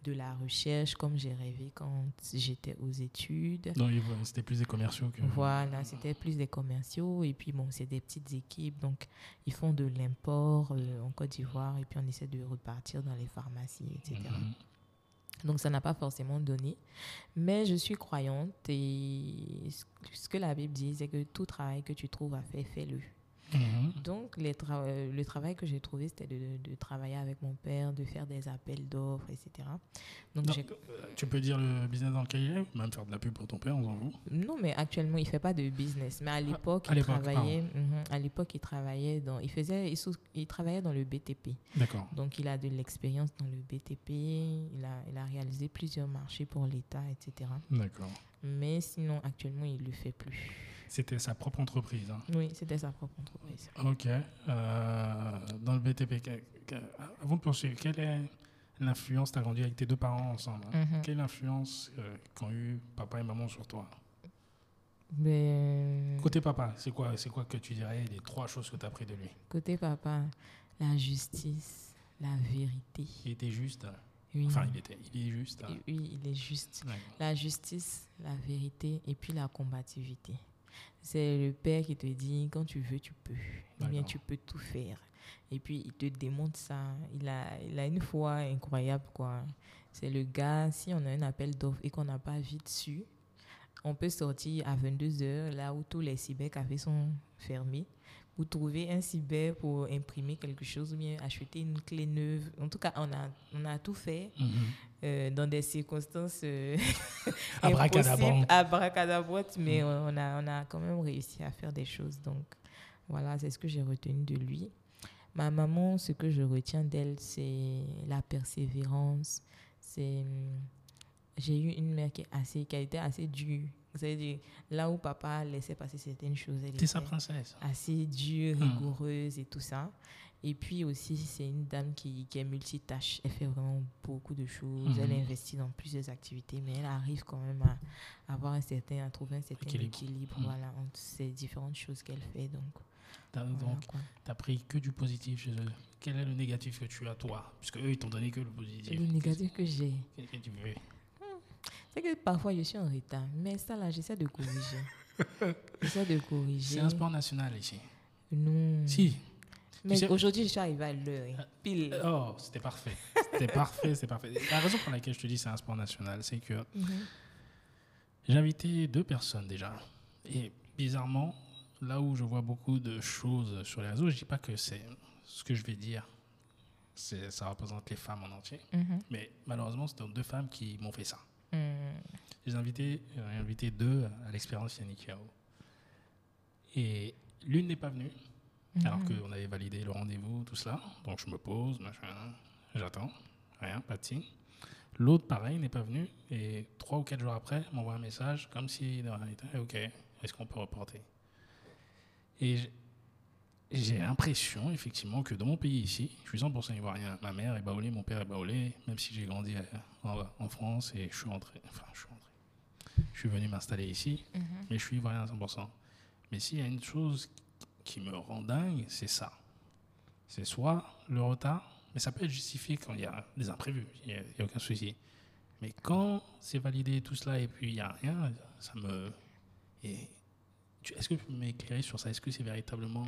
de la recherche, comme j'ai rêvé quand j'étais aux études. Non, c'était plus des commerciaux que. Voilà, c'était plus des commerciaux et puis bon, c'est des petites équipes, donc ils font de l'import euh, en Côte d'Ivoire et puis on essaie de repartir dans les pharmacies, etc. Donc ça n'a pas forcément donné, mais je suis croyante et ce- que la Bible dit, c'est que tout travail que tu trouves à faire, fais-le. Mhm. Donc les tra- euh, le travail que j'ai trouvé, c'était de, de travailler avec mon père, de faire des appels d'offres, etc. Donc Non, euh, tu peux dire le business dans lequel il est, même faire de la pub pour ton père, on s'en fout. Non, mais actuellement, il fait pas de business. Mais à l'époque, à il l'époque, travaillait. Mhm, à l'époque, il travaillait dans. Il faisait. Il, sous- il travaillait dans le BTP. D'accord. Donc, il a de l'expérience dans le BTP. Il a, il a réalisé plusieurs marchés pour l'État, etc. D'accord. Mais sinon, actuellement, il le fait plus. C'était sa propre entreprise. hein. Oui, c'était sa propre entreprise. Ok. Euh, dans le BTP, que- que- avant de poursuivre, quelle est l'influence Tu as grandi avec tes deux parents ensemble. hein. Mhm. Quelle influence euh, qu'ont eu papa et maman sur toi? Mais, Côté papa, c'est quoi, c'est quoi que tu dirais les trois choses que tu as appris de lui? Côté papa, la justice, la vérité. Il était juste. hein. Oui, Enfin, il était, il est juste. hein. oui, il est juste. Ouais. La justice, la vérité et puis la combativité. C'est le père qui te dit quand tu veux, tu peux. Ou bien tu peux tout faire. Et puis il te démontre ça. Il a, il a une foi incroyable, quoi. C'est le gars, si on a un appel d'offres et qu'on n'a pas vite dessus, on peut sortir à 22h, là où tous les cybercafés sont fermés, ou trouver un cyber pour imprimer quelque chose, ou bien acheter une clé neuve. En tout cas, on a, on a tout fait Mhm. euh, dans des circonstances euh, [LAUGHS] impossibles, abracadabrantes, mais on, a, on a quand même réussi à faire des choses. Donc voilà, c'est ce que j'ai retenu de lui. Ma maman, ce que je retiens d'elle, c'est la persévérance. C'est hum, j'ai eu une mère qui est assez, qui a été assez dure. C'est-à-dire là où papa laissait passer certaines choses, elle T'es sa était princesse. assez dure, Hmm. rigoureuse et tout ça. Et puis aussi, c'est une dame qui, qui est multitâche. Elle fait vraiment beaucoup de choses. Elle Mhm. investit dans plusieurs activités, mais elle arrive quand même à avoir un certain, à trouver un certain Équilibre. équilibre, Mhm. voilà, entre ces différentes choses qu'elle fait. Donc, voilà, tu as pris que du positif chez eux. Quel est le négatif que tu as, toi? Puisque eux, ils t'ont donné que le positif. Le négatif que j'ai, que tu veux? C'est que parfois je suis en retard, mais ça là, j'essaie de corriger. [LAUGHS] j'essaie de corriger. C'est un sport national ici. Non. Si. Mais sais- aujourd'hui, je suis arrivée à l'heure. hein. Pile. Oh, c'était parfait. C'était parfait, c'est parfait. La raison pour laquelle je te dis c'est un sport national, c'est que Mhm. j'ai invité deux personnes déjà. Et bizarrement, là où je vois beaucoup de choses sur les réseaux, je dis pas que c'est ce que je vais dire. Ça représente les femmes en entier. Mhm. Mais malheureusement, c'est deux femmes qui m'ont fait ça. J'ai invité, j'ai invité deux à l'expérience Yannick Yao. Et l'une n'est pas venue, alors Mhm. qu'on avait validé le rendez-vous, tout cela. Donc je me pose, machin, j'attends, rien, pas de signe. L'autre, pareil, n'est pas venu. Et trois ou quatre jours après, m'envoie un message comme si. Ok, est-ce qu'on peut reporter? Et j'ai l'impression, effectivement, que dans mon pays ici, je suis 100% ivoirien. Ma mère est baoulée, mon père est baoulé, même si j'ai grandi euh, en, en France et je suis rentré. Enfin, je suis rentré. Je suis venu m'installer ici, Mhm. mais je suis ivoirien à 100%. Mais s'il y a une chose qui me rend dingue, c'est ça. C'est soit le retard, mais ça peut être justifié quand il y a des imprévus, il n'y a, aucun souci. Mais quand c'est validé tout cela et puis il n'y a rien, ça me. et Est-ce que tu peux m'éclairer sur ça? Est-ce que c'est véritablement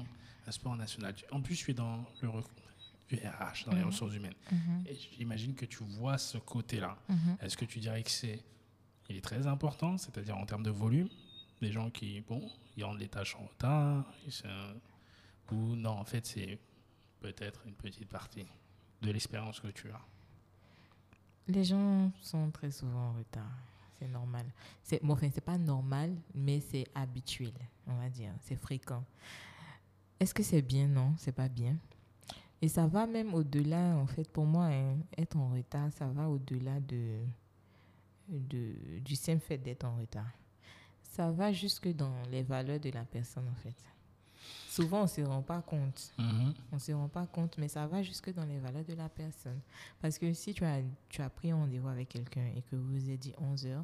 un sport national? En plus, je suis dans le rec- du RH, dans les Mhm. ressources humaines. Mhm. Et j'imagine que tu vois ce côté-là. Mhm. Est-ce que tu dirais que c'est il est très important, c'est-à-dire en termes de volume, des gens qui bon, ils rendent les tâches en retard, ou non, en fait c'est peut-être une petite partie de l'expérience que tu as. Les gens sont très souvent en retard. C'est normal. C'est bon, enfin, c'est pas normal, mais c'est habituel, on va dire. C'est fréquent. Est-ce que c'est bien? Non, c'est pas bien. Et ça va même au-delà, en fait, pour moi, hein, être en retard, ça va au-delà de, de, du simple fait d'être en retard. Ça va jusque dans les valeurs de la personne, en fait. Souvent, on ne se rend pas compte. Mhm. On ne se rend pas compte, mais ça va jusque dans les valeurs de la personne. Parce que si tu as, tu as pris un rendez-vous avec quelqu'un et que vous vous êtes dit 11 heures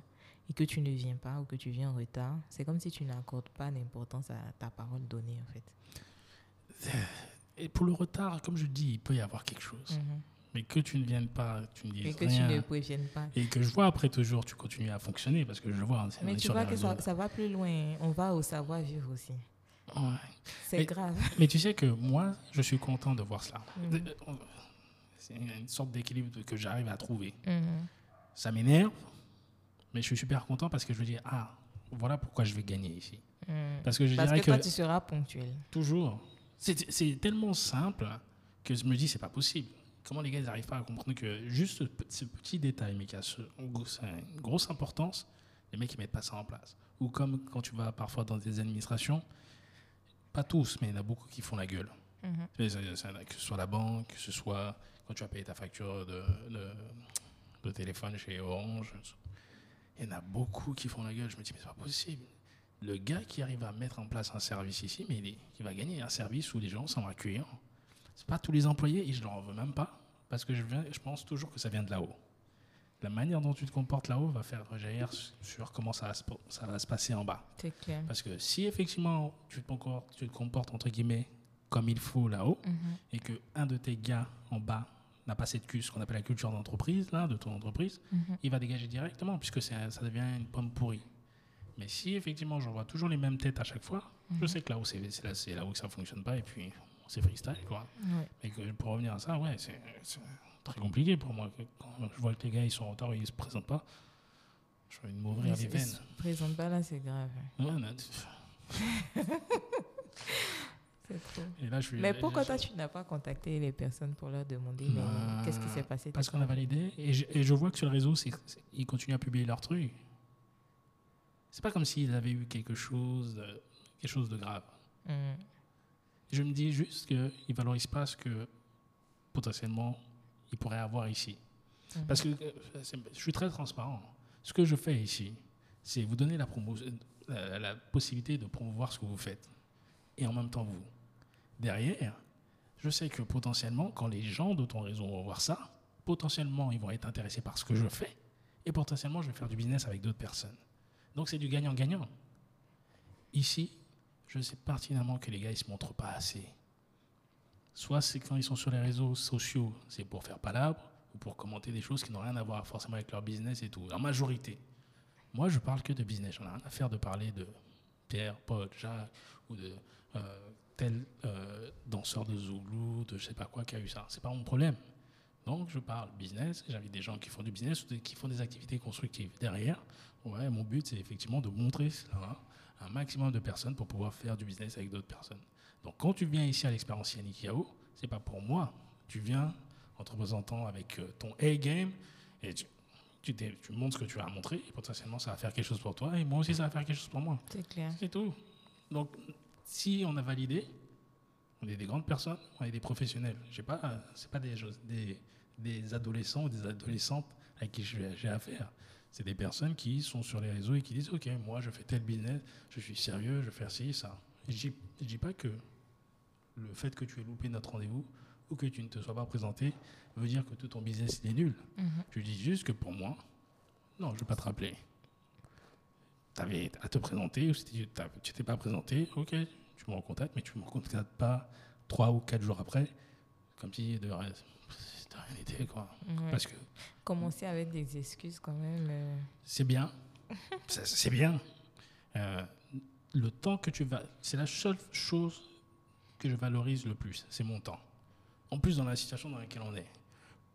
et que tu ne viens pas ou que tu viens en retard, c'est comme si tu n'accordes pas d'importance à ta parole donnée, en fait. Et pour le retard, comme je dis, il peut y avoir quelque chose. Mais que tu ne viennes pas, tu ne dises Et que rien, tu ne préviennes pas. et que je vois après toujours, tu continues à fonctionner parce que je vois. hein, Mais tu vois que ça va plus loin. On va au savoir-vivre aussi. Ouais. C'est grave. [LAUGHS] Mais tu sais que moi, je suis content de voir cela. Mhm. C'est une sorte d'équilibre que j'arrive à trouver. Mhm. Ça m'énerve, mais je suis super content parce que je me dis, ah, voilà pourquoi je vais gagner ici. Mhm. Parce que je Parce dirais que que, toi, tu seras ponctuel. toujours, c'est tellement simple que je me dis, c'est pas possible. Comment les gars, ils n'arrivent pas à comprendre que juste ce, pe- ce petit détail, mais qui a ce- ça a une grosse importance, les mecs, ils mettent pas ça en place. Ou comme quand tu vas parfois dans des administrations, pas tous, mais il y en a beaucoup qui font la gueule. Mhm. Que ce soit la banque, que ce soit quand tu as payé ta facture de, de, de téléphone chez Orange. Il y en a beaucoup qui font la gueule. Je me dis, mais c'est pas possible. Le gars qui arrive à mettre en place un service ici, mais il, est- il va gagner un service où les gens sont accueillants. C'est pas tous les employés et je leur en veux même pas parce que je, viens, je pense toujours que ça vient de là-haut. La manière dont tu te comportes là-haut va faire rejaillir sur comment ça va, se, ça va se passer en bas. Clair. Parce que si effectivement tu te comportes, tu te comportes entre guillemets comme il faut là-haut Mhm. et que un de tes gars en bas n'a pas cette ce qu'on appelle la culture d'entreprise là de ton entreprise, Mhm. il va dégager directement puisque ça devient une pomme pourrie. Mais si effectivement j'en vois toujours les mêmes têtes à chaque fois, je Mhm. sais que là où c'est là, là où ça fonctionne pas et puis c'est freestyle quoi. Ouais. Que pour revenir à ça, ouais, c'est très compliqué pour moi. Quand je vois que les gars ils sont en retard, ils se présentent pas, je vais m'ouvrir les veines. se présente pas là, c'est grave. Ouais, [LAUGHS] trop. et là, je suis, Mais pourquoi je- toi, tu n'as pas contacté les personnes pour leur demander Euh, qu'est-ce qui s'est passé Parce qu'on a validé et je, et je vois que sur le réseau, ils continuent à publier leurs trucs. C'est pas comme s'ils avaient eu quelque chose, de- quelque chose de grave. Mhm. Je me dis juste qu'ils valorisent pas ce que potentiellement ils pourraient avoir ici. Mhm. Parce que euh, je suis très transparent. Ce que je fais ici, c'est vous donner la, promo- la, la possibilité de promouvoir ce que vous faites. Et en même temps, vous. Derrière, je sais que potentiellement, quand les gens de ton réseau vont voir ça, potentiellement, ils vont être intéressés par ce que je fais. Et potentiellement, je vais faire du business avec d'autres personnes. Donc, c'est du gagnant-gagnant. Ici, je sais pertinemment que les gars, ils se montrent pas assez. Soit c'est quand ils sont sur les réseaux sociaux, c'est pour faire palabre ou pour commenter des choses qui n'ont rien à voir forcément avec leur business et tout. En majorité. Moi, je parle que de business. J'en ai rien à faire de parler de Pierre, Paul, Jacques ou de euh, tel euh, danseur de Zoulou, de je sais pas quoi qui a eu ça. C'est pas mon problème. Donc, je parle business. J'invite des gens qui font du business ou qui font des activités constructives. Derrière, mon but, c'est effectivement de montrer cela à un maximum de personnes pour pouvoir faire du business avec d'autres personnes. Donc, quand tu viens ici à l'expérience Yannick Yao, c'est pas pour moi. Tu viens en te représentant avec euh, ton A-game et tu, tu, t'es- tu montres ce que tu as montré et potentiellement ça va faire quelque chose pour toi et moi aussi ça va faire quelque chose pour moi. C'est clair. C'est tout. Donc, si on a validé, on est des grandes personnes, on est des professionnels. J'ai pas, c'est pas des, choses- des, des adolescents ou des adolescentes avec qui j'ai j'ai affaire. C'est des personnes qui sont sur les réseaux et qui disent Ok, moi je fais tel business, je suis sérieux, je fais ci, ça. Je je dis pas que le fait que tu aies loupé notre rendez-vous ou que tu ne te sois pas présenté veut dire que tout ton business est nul. Mhm. Je dis juste que pour moi, non, je ne vais pas te rappeler. Tu avais à te présenter, ou si tu tu t'es pas présenté, ok, tu me recontactes, mais tu ne me recontactes pas trois ou quatre jours après, comme si de rien n'était, quoi. Ouais. Parce que Commencer avec des excuses quand même. euh, c'est bien, [LAUGHS] c'est c'est bien. Euh, le temps que tu vas, c'est la seule chose que je valorise le plus, c'est mon temps. En plus, dans la situation dans laquelle on est,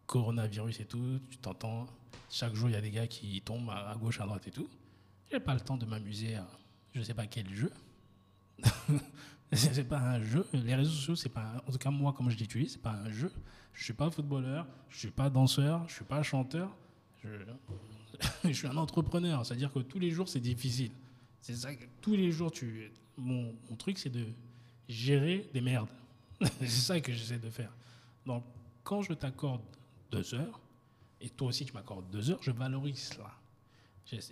coronavirus et tout, tu t'entends, chaque jour il y a des gars qui tombent à gauche, à droite et tout. J'ai pas le temps de m'amuser à je sais pas quel jeu. [LAUGHS] c'est pas un jeu. Les réseaux sociaux, c'est pas. en tout cas, moi, comme je l'utilise, c'est pas un jeu. Je suis pas footballeur, je suis pas danseur, je suis pas chanteur. Je, [LAUGHS] je suis un entrepreneur, c'est-à-dire que tous les jours c'est difficile. C'est ça que tous les jours tu mon, mon truc c'est de gérer des merdes. [LAUGHS] c'est ça que j'essaie de faire. Donc quand je t'accorde deux heures et toi aussi tu m'accordes deux heures, je valorise cela.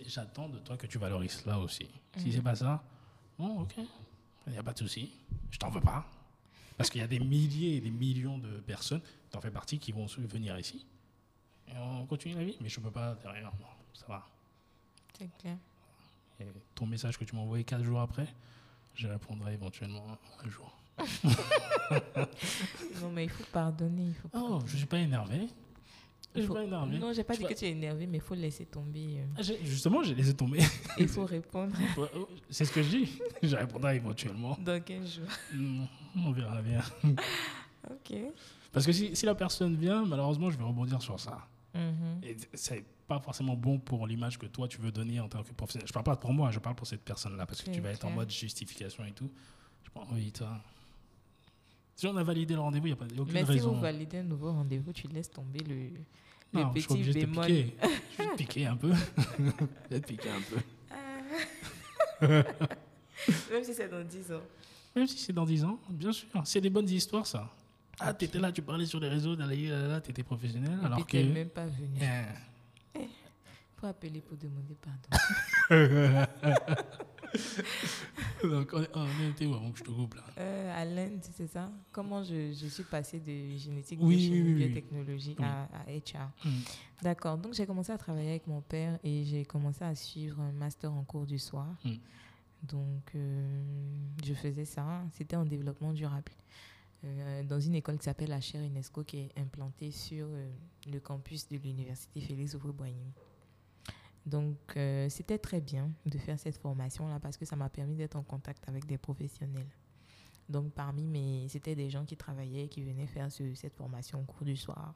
J'attends de toi que tu valorises cela aussi. Si c'est pas ça, bon ok, il n'y a pas de souci, je t'en veux pas. Parce qu'il y a des milliers et des millions de personnes, tu en fais partie, qui vont venir ici. Et on continue la vie, mais je peux pas derrière. Non, ça va. C'est clair. Et ton message que tu m'as envoyé quatre jours après, je répondrai éventuellement un jour. [LAUGHS] Non, mais il faut pardonner. Il faut Oh, je suis pas énervé. Je suis pas énervé. Non, j'ai pas dit que tu es énervé, mais il faut laisser tomber. euh. Ah, Justement, j'ai laissé tomber. [LAUGHS] Il faut répondre [LAUGHS] oh, C'est ce que je dis. Je répondrai éventuellement. dans 15 jours. Hmm, On verra bien. Ok. Parce que si, si la personne vient, malheureusement, je vais rebondir sur ça. Mhm. Et c'est pas forcément bon pour l'image que toi tu veux donner en tant que professionnel. Je parle pas pour moi, je parle pour cette personne-là parce que tu vas être en mode justification et tout. Je pense, oui, toi. Si on a validé le rendez-vous, il n'y a, pas- y a aucune Mais si raison. vous validez un nouveau rendez-vous, tu laisses tomber le, le non, je suis petit de te piquer. [LAUGHS] Je vais te piquer un peu. [LAUGHS] je vais te piquer un peu. [LAUGHS] Même si c'est dans 10 ans. Même si c'est dans 10 ans, bien sûr. C'est des bonnes histoires, ça. Ah, t'étais là, tu parlais sur les réseaux, là, t'étais professionnel, alors que. même pas venu. Eh. faut appeler pour demander pardon. [LAUGHS] Donc, on, on était où avant que je te coupe là Euh, l'Inde, c'est ça? Comment je, je suis passée de génétique, Oui, de oui, chimie, oui, oui. biotechnologie à, à HR Hmm. D'accord. Donc, j'ai commencé à travailler avec mon père et j'ai commencé à suivre un master en cours du soir. Mm. Donc, euh, je faisais ça. C'était en développement durable. Euh, dans une école qui s'appelle la chaire UNESCO qui est implantée sur euh, le campus de l'université Félix Houphouët-Boigny. Donc, euh, c'était très bien de faire cette formation-là parce que ça m'a permis d'être en contact avec des professionnels. Donc, parmi mes. C'était des gens qui travaillaient, qui venaient faire ce- cette formation au cours du soir,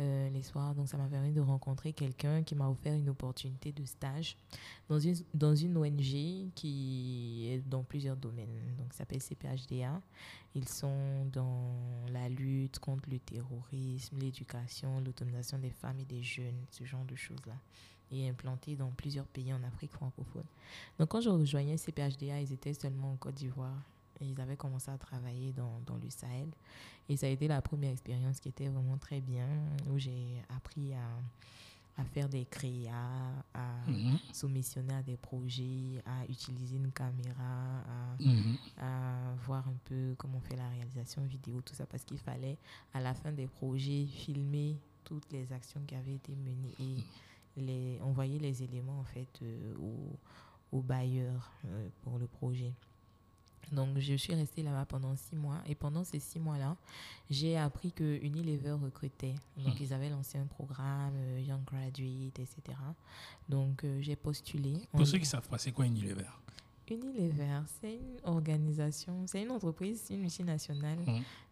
euh, les soirs. Donc, ça m'a permis de rencontrer quelqu'un qui m'a offert une opportunité de stage dans une, dans une ONG qui est dans plusieurs domaines. Donc, ça s'appelle CPHDA. Ils sont dans la lutte contre le terrorisme, l'éducation, l'autonomisation des femmes et des jeunes, ce genre de choses-là. Et implantés dans plusieurs pays en Afrique francophone. Donc, quand je rejoignais CPHDA, ils étaient seulement en Côte d'Ivoire. Et ils avaient commencé à travailler dans, dans le Sahel. Et ça a été la première expérience qui était vraiment très bien, où j'ai appris à, à faire des créas, à Mhm. soumissionner à des projets, à utiliser une caméra, à, Mhm. à voir un peu comment on fait la réalisation vidéo, tout ça, parce qu'il fallait, à la fin des projets, filmer toutes les actions qui avaient été menées et les, envoyer les éléments, en fait, euh, au, au bailleur euh, pour le projet. Donc, je suis restée là-bas pendant six mois. Et pendant ces six mois-là, j'ai appris que Unilever recrutait. Donc, ils avaient lancé un programme, euh, Young Graduate, etc. Donc, euh, j'ai postulé. Pour En- ceux qui savent pas, c'est quoi Unilever? Unilever, c'est une organisation, c'est une entreprise, une multinationale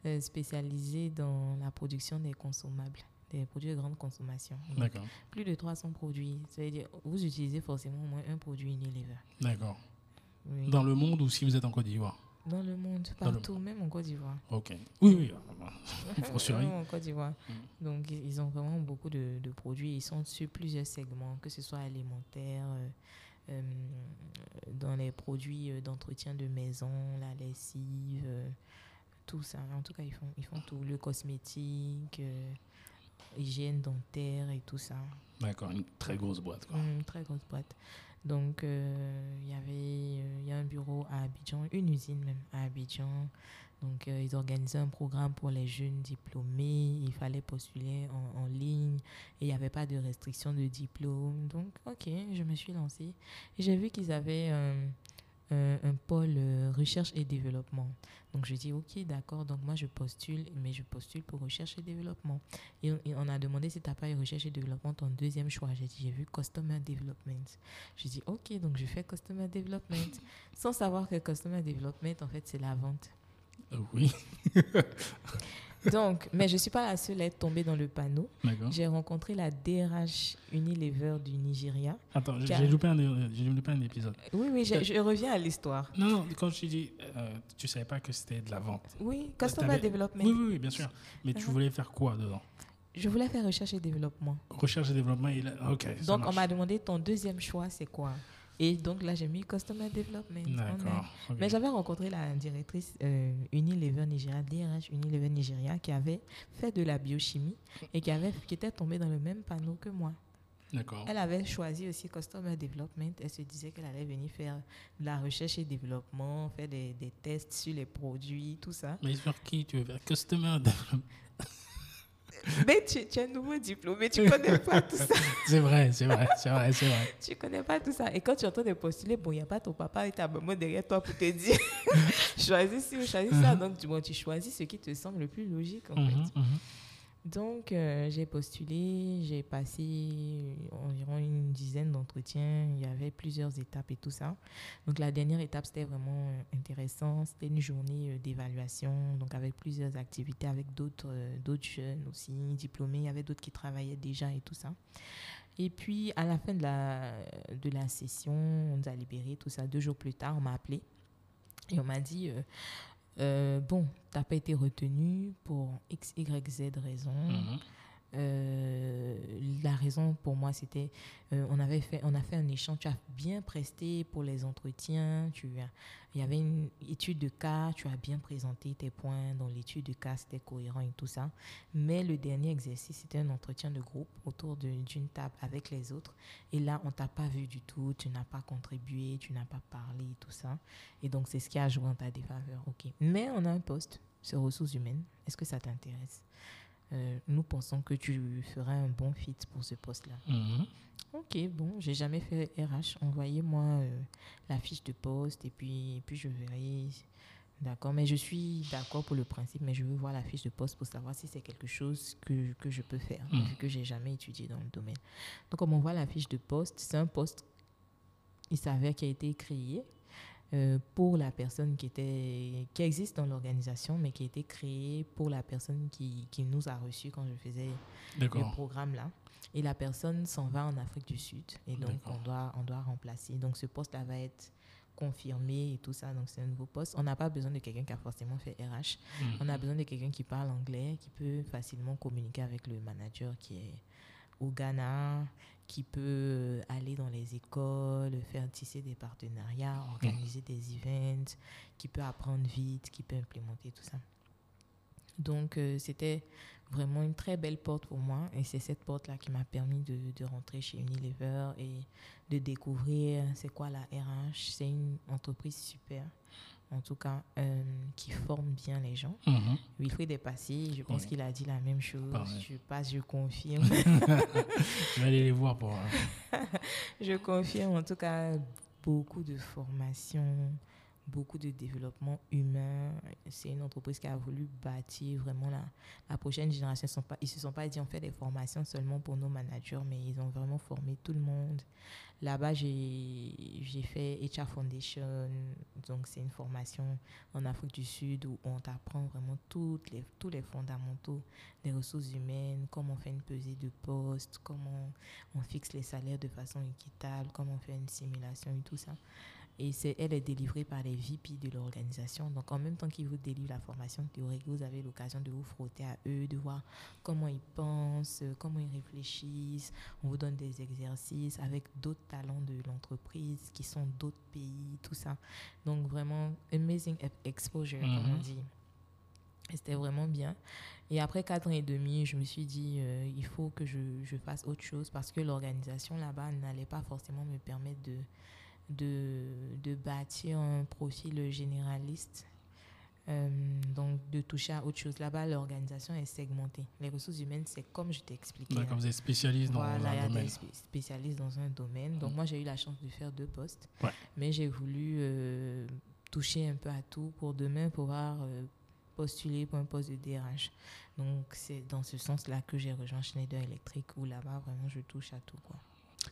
euh, spécialisée dans la production des consommables, des produits de grande consommation. D'accord. plus de 300 produits. Ça veut dire, vous utilisez forcément au moins un produit Unilever. D'accord. Oui. Dans le monde ou si vous êtes en Côte d'Ivoire? Dans le monde, le partout, même en Côte d'Ivoire. Ok. Oui, oui. [LAUGHS] Faut surveiller. Même en Côte d'Ivoire. Mm. Donc, ils ont vraiment beaucoup de, de produits. Ils sont sur plusieurs segments, que ce soit alimentaire, euh, euh, dans les produits euh, d'entretien de maison, la lessive, euh, tout ça. En tout cas, ils font, ils font tout. Le cosmétique, hygiène dentaire et tout ça. D'accord, une très grosse boîte. Quoi. Une très grosse boîte. Donc, euh, il y avait euh, y a un bureau à Abidjan, une usine même à Abidjan. Donc, euh, ils organisaient un programme pour les jeunes diplômés. Il fallait postuler en, ligne et il n'y avait pas de restriction de diplôme. Donc, OK, je me suis lancée. Et j'ai vu qu'ils avaient euh, un, un pôle euh, recherche et développement. Donc, je dis, OK, d'accord. Donc, moi, je postule, mais je postule pour recherche et développement. Et on, et on a demandé si tu n'as pas eu recherche et développement ton deuxième choix. J'ai dit, j'ai vu Customer Development. J'ai dit, OK, donc je fais Customer Development. Sans savoir que Customer Development, en fait, c'est la vente. Euh, oui, [LAUGHS] Donc, mais je ne suis pas la seule à être tombée dans le panneau. J'ai rencontré la DRH Unilever du Nigeria. Attends, j'ai j'ai loupé, loupé un épisode. Oui, oui, je, je reviens à l'histoire. Non, non, quand je dit, euh, tu savais pas que c'était de la vente. Oui, Customer Development. Oui, oui, oui, bien sûr. Mais tu Mhm. voulais faire quoi dedans? Je voulais faire recherche et développement. Recherche et développement, il a- ok. Donc, on m'a demandé ton deuxième choix, c'est quoi? Et donc là, j'ai mis Customer Development. Mais j'avais rencontré la directrice euh, Unilever Nigeria, DRH Unilever Nigeria, qui avait fait de la biochimie et qui, avait, qui était tombée dans le même panneau que moi. Elle avait choisi aussi Customer Development. Elle se disait qu'elle allait venir faire de la recherche et développement, faire des, des tests sur les produits, tout ça. Mais sur qui tu veux faire? Customer Development [LAUGHS] Mais tu, tu es un nouveau diplômé, tu connais pas tout ça. [LAUGHS] C'est vrai, c'est vrai, c'est vrai, c'est vrai. Tu connais pas tout ça. Et quand tu es en train de postuler, bon, il n'y a pas ton papa et ta maman derrière toi pour te dire [LAUGHS] choisis ci ou choisis ça. Donc, tu, bon, tu choisis ce qui te semble le plus logique, en fait. Mhm, mhm. Donc, euh, j'ai postulé, j'ai passé environ une dizaine d'entretiens. Il y avait plusieurs étapes et tout ça. Donc, la dernière étape, c'était vraiment euh, intéressant. C'était une journée euh, d'évaluation, donc avec plusieurs activités, avec d'autres jeunes aussi diplômés. Il y avait d'autres qui travaillaient déjà et tout ça. Et puis, à la fin de la, de la session, on nous a libérés, tout ça. Deux jours plus tard, on m'a appelé et on m'a dit euh, Bon, tu n'as pas été retenu pour X, Y, Z raison. Mhm. Euh, la raison pour moi, c'était, euh, on avait fait, on a fait un échange. Tu as bien presté pour les entretiens. Tu il y avait une étude de cas. Tu as bien présenté tes points dans l'étude de cas. C'était cohérent et tout ça. Mais le dernier exercice, c'était un entretien de groupe autour d'une table avec les autres. Et là, on t'a pas vu du tout. Tu n'as pas contribué. Tu n'as pas parlé et tout ça. Et donc, c'est ce qui a joué en ta défaveur. Ok. Mais on a un poste sur ressources humaines. Est-ce que ça t'intéresse? Euh, nous pensons que tu feras un bon fit pour ce poste-là. Mhm. Ok, bon, j'ai jamais fait RH. Envoyez-moi euh, la fiche de poste et puis, puis je verrai. D'accord, mais je suis d'accord pour le principe, mais je veux voir la fiche de poste pour savoir si c'est quelque chose que, que je peux faire, Mhm. vu que j'ai jamais étudié dans le domaine. Donc, comme on voit la fiche de poste, c'est un poste, il s'avère, qui a été créé euh, pour la personne qui, était, qui existe dans l'organisation, mais qui a été créé pour la personne qui, qui nous a reçus quand je faisais le D'accord. programme là. Et la personne s'en va en Afrique du Sud. Et donc, on doit, on doit remplacer. Donc, ce poste-là va être confirmé et tout ça. Donc, c'est un nouveau poste. On n'a pas besoin de quelqu'un qui a forcément fait RH. Mhm. On a besoin de quelqu'un qui parle anglais, qui peut facilement communiquer avec le manager qui est au Ghana, qui peut aller dans les écoles, faire tisser des partenariats, organiser des events, qui peut apprendre vite, qui peut implémenter tout ça. Donc, euh, c'était vraiment une très belle porte pour moi. Et c'est cette porte-là qui m'a permis de, de rentrer chez Unilever et de découvrir c'est quoi la RH. C'est une entreprise super, en tout cas, euh, qui forme bien les gens. Mhm. Wilfried est passé, je pense Oui. qu'il a dit la même chose. Pareil. Je passe, je confirme. [LAUGHS] Je vais aller les voir pour. euh, [LAUGHS] je confirme, en tout cas, beaucoup de formation, beaucoup de développement humain. C'est une entreprise qui a voulu bâtir vraiment la, la prochaine génération. Ils ne pas, ils se sont pas dit on fait des formations seulement pour nos managers, mais ils ont vraiment formé tout le monde. Là-bas, j'ai fait HR Foundation, donc c'est une formation en Afrique du Sud où on t'apprend vraiment toutes les, tous les fondamentaux des ressources humaines, comment on fait une pesée de poste, comment on fixe les salaires de façon équitable, comment on fait une simulation et tout ça. Et c'est, elle est délivrée par les VP de l'organisation. Donc, en même temps qu'ils vous délivrent la formation théorique, vous avez l'occasion de vous frotter à eux, de voir comment ils pensent, comment ils réfléchissent. On vous donne des exercices avec d'autres talents de l'entreprise qui sont d'autres pays, tout ça. Donc, vraiment, amazing e- exposure, comme on Mhm. dit. C'était vraiment bien. Et après quatre ans et demi, je me suis dit, euh, il faut que je, je fasse autre chose parce que l'organisation là-bas n'allait pas forcément me permettre de, de, de bâtir un profil généraliste. Euh, donc, de toucher à autre chose. Là-bas, l'organisation est segmentée. Les ressources humaines, c'est comme je t'ai expliqué. D'accord, là. vous êtes spécialiste dans Voilà, il y un a domaine. des spécialistes dans un domaine. Donc, Mm. moi, j'ai eu la chance de faire deux postes. Ouais. Mais j'ai voulu euh, toucher un peu à tout pour demain pouvoir euh, postuler pour un poste de DRH. Donc, c'est dans ce sens-là que j'ai rejoint Schneider Electric, où là-bas, vraiment, je touche à tout. Quoi.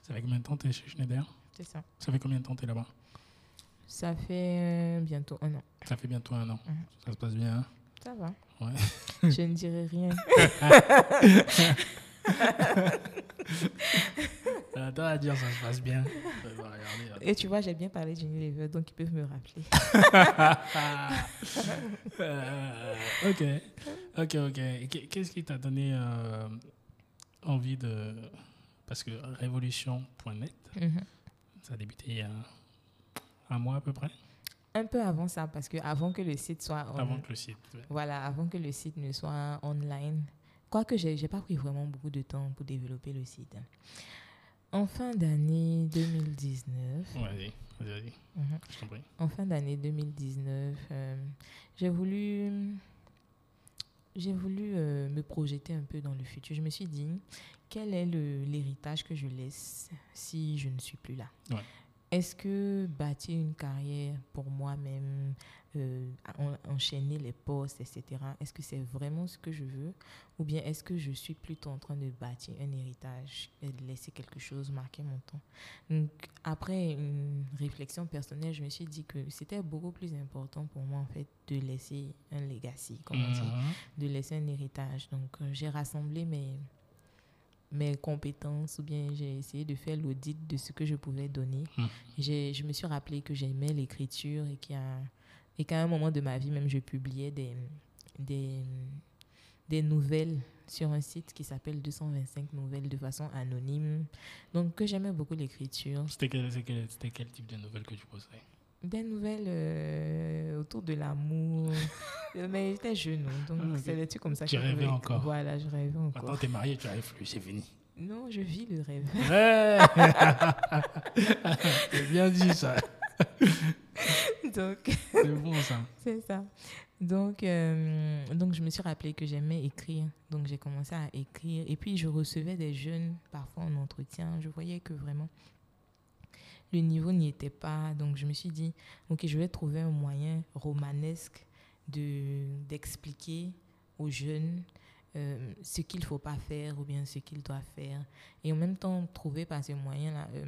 Ça fait combien de temps tu es chez Schneider? C'est ça. Ça fait combien de temps tu es là-bas? Ça fait euh, bientôt un an. Ça fait bientôt un an. Mhm. Ça se passe bien. hein? Ça va. Ouais. [LAUGHS] je ne dirai rien. [LAUGHS] Attends à dire ça se passe bien. Et tu vois, j'ai bien parlé d'Unilever, donc ils peuvent me rappeler. [LAUGHS] Euh, ok, ok, ok. Qu'est-ce qui t'a donné euh, envie de... Parce que révolution.net, Mhm. Ça a débuté il y a un mois à peu près, Un peu avant ça, parce que avant que le site soit en- avant que le site. ouais. Voilà, avant que le site ne soit online. Quoique, j'ai n'ai pas pris vraiment beaucoup de temps pour développer le site. En fin d'année 2019, Vas-y, vas-y, vas-y, mhm, je t'en prie. en fin d'année 2019, euh, j'ai voulu, j'ai voulu euh, me projeter un peu dans le futur. Je me suis dit, quel est l'héritage que je laisse si je ne suis plus là? Ouais. Est-ce que bâtir une carrière pour moi-même, euh, en- enchaîner les postes, etc., est-ce que c'est vraiment ce que je veux? Ou bien est-ce que je suis plutôt en train de bâtir un héritage et de laisser quelque chose marquer mon temps? Donc, après une réflexion personnelle, je me suis dit que c'était beaucoup plus important pour moi, en fait, de laisser un legacy, comme on dit Mhm. de laisser un héritage. Donc, euh, j'ai rassemblé mes, mes compétences ou bien j'ai essayé de faire l'audit de ce que je pouvais donner. J'ai- Je me suis rappelé que j'aimais l'écriture et qu'à un moment de ma vie, même, je publiais des, des, des nouvelles sur un site qui s'appelle 225 nouvelles de façon anonyme. Donc, que j'aimais beaucoup l'écriture. C'était quel, quel- quel type de nouvelles que tu postais? Des nouvelles euh, autour de l'amour. [LAUGHS] Euh, Mais j'étais jeune, hein, donc Ah, c'est des trucs comme ça. Tu rêvais pouvais- encore. Voilà, je rêvais encore. t'es marié, tu arrives plus, c'est fini. Non, je vis le rêve. Ouais [LAUGHS] C'est bien dit, ça. donc, C'est bon, ça. [LAUGHS] c'est ça. Donc, euh, donc, je me suis rappelé que j'aimais écrire. Donc, j'ai commencé à écrire. Et puis, je recevais des jeunes, parfois en entretien. Je voyais que vraiment, le niveau n'y était pas. Donc, je me suis dit, OK, je vais trouver un moyen romanesque de d'expliquer aux jeunes euh, ce qu'il ne faut pas faire ou bien ce qu'ils doivent faire. Et en même temps, trouver par ce moyen-là, euh,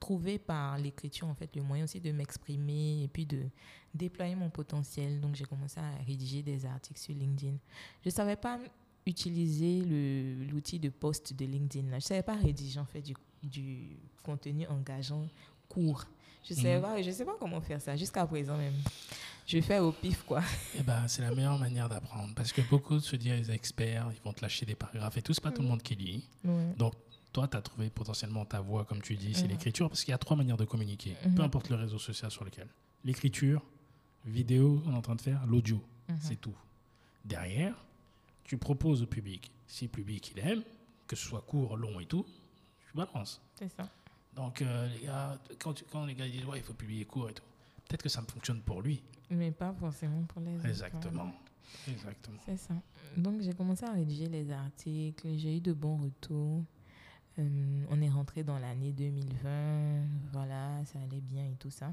trouver par l'écriture, en fait, le moyen aussi de m'exprimer et puis de déployer mon potentiel. Donc, j'ai commencé à rédiger des articles sur LinkedIn. Je ne savais pas utiliser l'outil de post de LinkedIn. Je ne savais pas rédiger, en fait, du, du contenu engageant court. Je ne savais Mhm. pas, je sais pas comment faire ça, jusqu'à présent même. Je fais au pif, quoi. Eh ben, c'est la meilleure manière d'apprendre. Parce que beaucoup se disent experts, ils vont te lâcher des paragraphes et tout. C'est pas tout le monde qui lit. Donc, toi, tu as trouvé potentiellement ta voix, comme tu dis, c'est Mhm. l'écriture. Parce qu'il y a trois manières de communiquer. Mhm. Peu importe le réseau social sur lequel. L'écriture, vidéo, on est en train de faire, l'audio. Mhm. C'est tout. Derrière, tu proposes au public. Si le public, il aime, que ce soit court, long et tout, tu balances. C'est ça. Donc, euh, les gars, quand, tu- quand les gars disent, ouais, il faut publier court et tout, peut-être que ça me fonctionne pour lui. Mais pas forcément pour les autres. Exactement. Exactement. C'est ça. Donc, j'ai commencé à rédiger les articles. J'ai eu de bons retours. Euh, on est rentré dans l'année 2020. Voilà, ça allait bien et tout ça.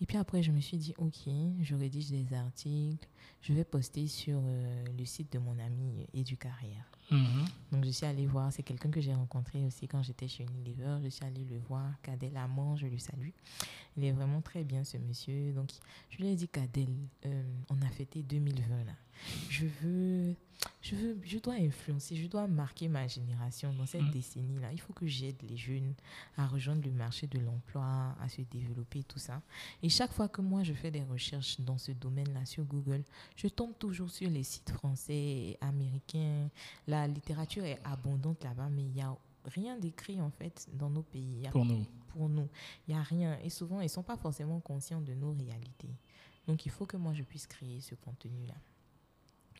Et puis après, je me suis dit, OK, je rédige des articles. Je vais poster sur euh, le site de mon ami Éducarrière. Mhm. Donc, je suis allée voir. C'est quelqu'un que j'ai rencontré aussi quand j'étais chez Unilever. Je suis allée le voir. Cadel Amand, je le salue. Il est vraiment très bien, ce monsieur. Donc, je lui ai dit, Cadel, euh, on a fêté 2020 là. Je veux, je veux, je dois influencer, je dois marquer ma génération dans cette Mhm. décennie-là. Il faut que j'aide les jeunes à rejoindre le marché de l'emploi, à se développer, tout ça. Et chaque fois que moi, je fais des recherches dans ce domaine-là sur Google, je tombe toujours sur les sites français et américains. La littérature est abondante là-bas, mais il n'y a rien d'écrit, en fait, dans nos pays. Pour nous. pour nous. Il n'y a rien. Et souvent, ils ne sont pas forcément conscients de nos réalités. Donc, il faut que moi, je puisse créer ce contenu-là.